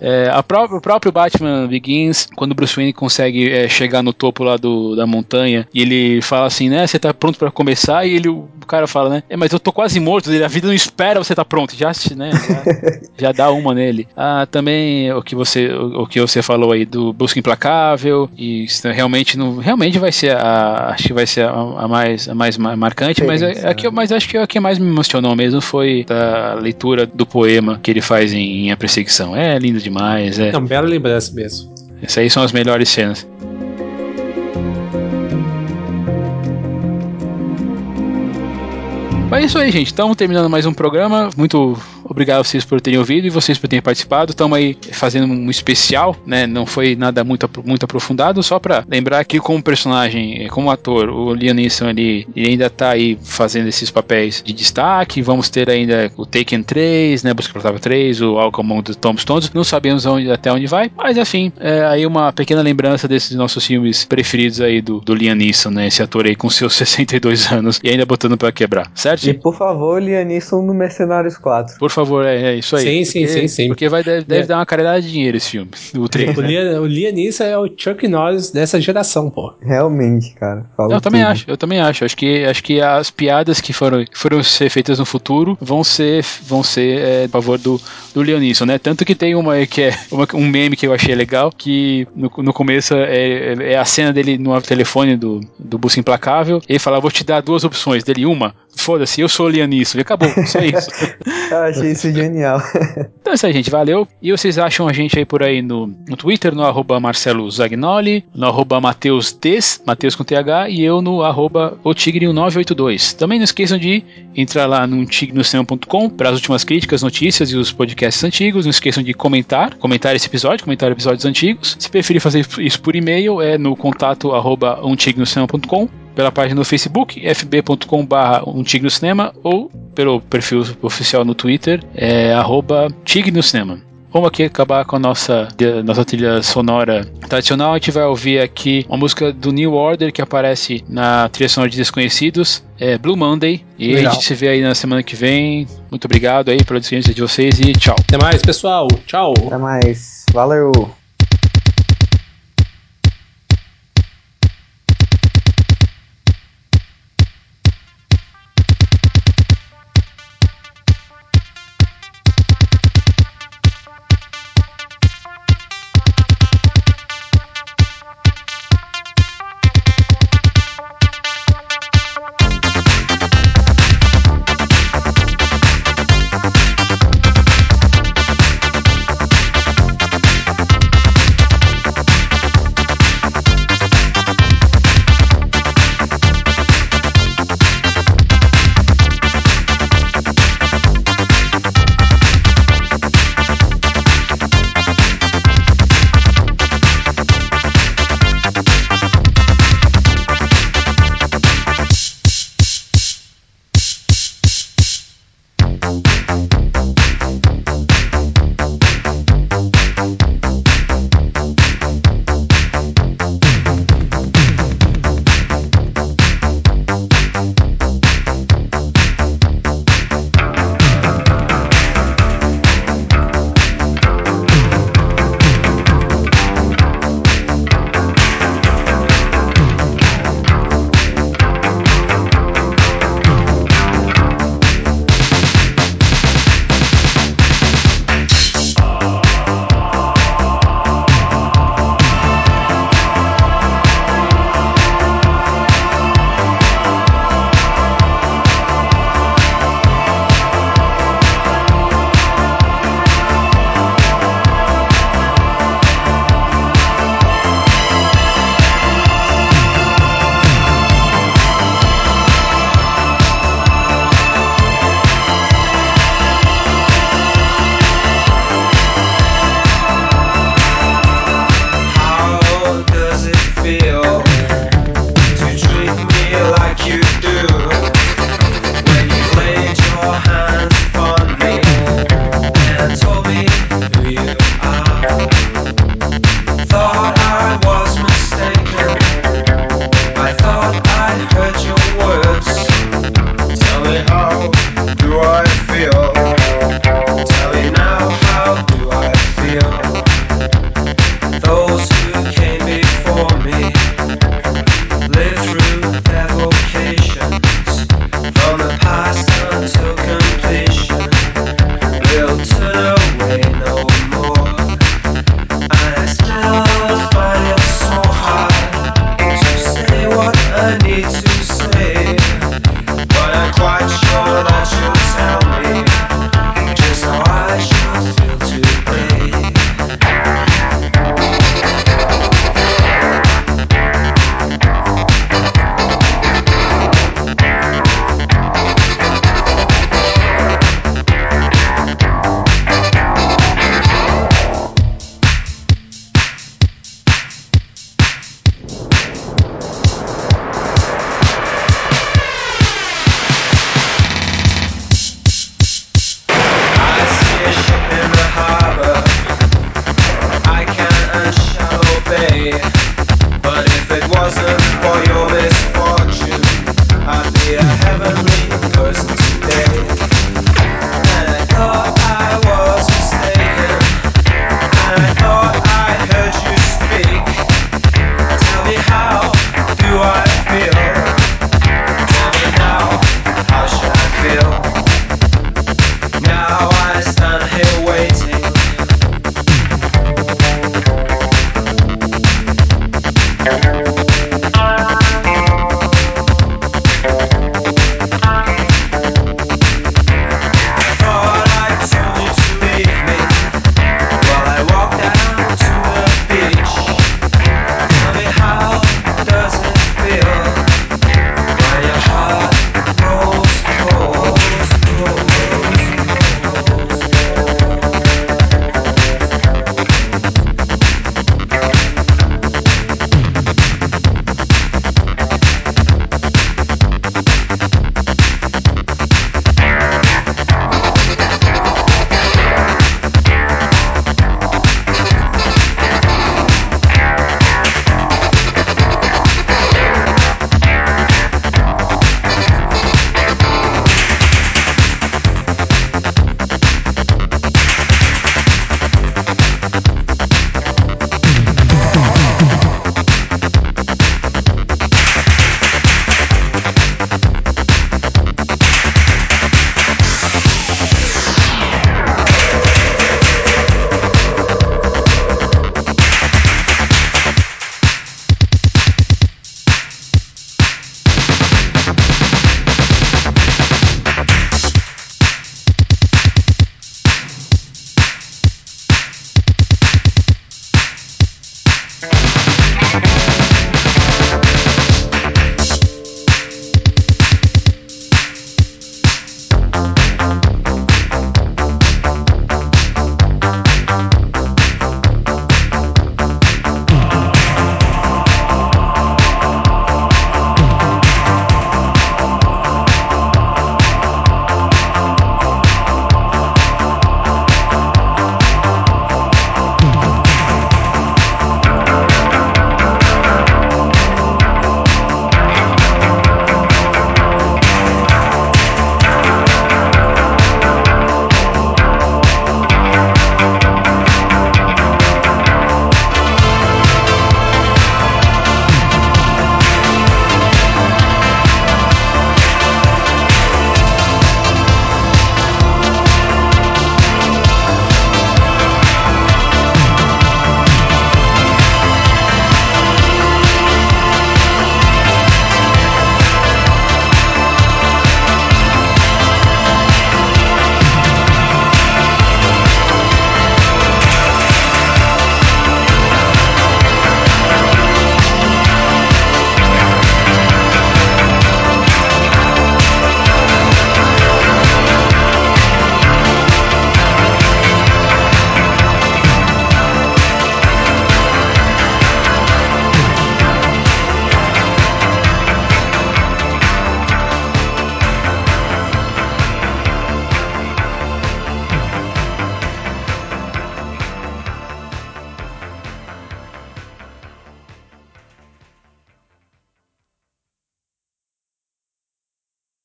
Speaker 1: é, a pró o próprio Batman Begins, quando Bruce Wayne consegue é, chegar no topo lá do, da montanha e ele fala assim, né? Você tá pronto para começar? E ele, o cara fala, né? É, mas eu tô quase morto. A vida não espera você tá pronto. Já, né, já, já dá uma nele. Ah, também o que você, o, o, que você falou aí do Busca Implacável. E realmente, não, realmente vai ser a, acho que vai ser a, a mais, a mais marcante, mas, é, é, mas acho que é a que mais me emocionou mesmo foi a leitura do poema que ele faz em, em A Perseguição. É lindo demais. É,
Speaker 2: é uma bela lembrança mesmo.
Speaker 1: Essas aí são as melhores cenas. Mas é isso aí, gente. Estamos terminando mais um programa. Muito obrigado a vocês por terem ouvido e vocês por terem participado. Estamos aí fazendo um especial, né? Não foi nada muito, muito aprofundado, só para lembrar que como personagem, como ator, o Liam Neeson ele, ele ainda está aí fazendo esses papéis de destaque. Vamos ter ainda o Taken 3, né? Busca Protava 3, o Alcomon do Tom Stones. Não sabemos onde, até onde vai, mas assim, é aí uma pequena lembrança desses nossos filmes preferidos aí do, do Liam Neeson, né? Esse ator aí com seus 62 anos e ainda botando para quebrar, certo?
Speaker 3: E por favor, Liam Neeson no Mercenários 4.
Speaker 1: Por favor, é, é isso aí.
Speaker 2: Sim, sim,
Speaker 1: porque,
Speaker 2: sim, sim.
Speaker 1: Porque vai, deve, deve é. dar uma caralhada de dinheiro esse filme. O, 3,
Speaker 2: o, Liam Neeson é o Chuck Norris dessa geração, pô.
Speaker 3: Realmente, cara.
Speaker 1: eu também acho, eu também acho. Acho que, acho que as piadas que foram, foram ser feitas no futuro vão ser, vão ser é, a favor do, do Liam Neeson, né? Tanto que tem uma que é uma, um meme que eu achei legal, que no, no começo é, é a cena dele no telefone do, do Busca Implacável. Ele fala: Vou te dar duas opções. Dele, uma, foda-se, eu sou o Liam Neeson. E acabou, só isso.
Speaker 3: eu achei isso genial.
Speaker 1: então é isso aí, gente. Valeu. E vocês acham a gente aí por aí no, no Twitter, no arroba Marcelo Zagnoli, no arroba Mateus Des, Mateus com TH, e eu no arroba otigre1982. Também não esqueçam de entrar lá no tignoscinema.com para as últimas críticas, notícias e os podcasts antigos. Não esqueçam de comentar, comentar esse episódio, comentar episódios antigos. Se preferir fazer isso por e-mail, é no contato arroba pela página no Facebook, fb.com.br um Tigre no Cinema, ou pelo perfil oficial no Twitter, é arroba Tigre no Cinema. Vamos aqui acabar com a nossa, nossa trilha sonora tradicional. A gente vai ouvir aqui uma música do New Order que aparece na trilha sonora de Desconhecidos, é Blue Monday. E Legal. a gente se vê aí na semana que vem. Muito obrigado aí pela audiência de vocês e tchau.
Speaker 2: Até mais, pessoal. Tchau.
Speaker 3: Até mais. Valeu.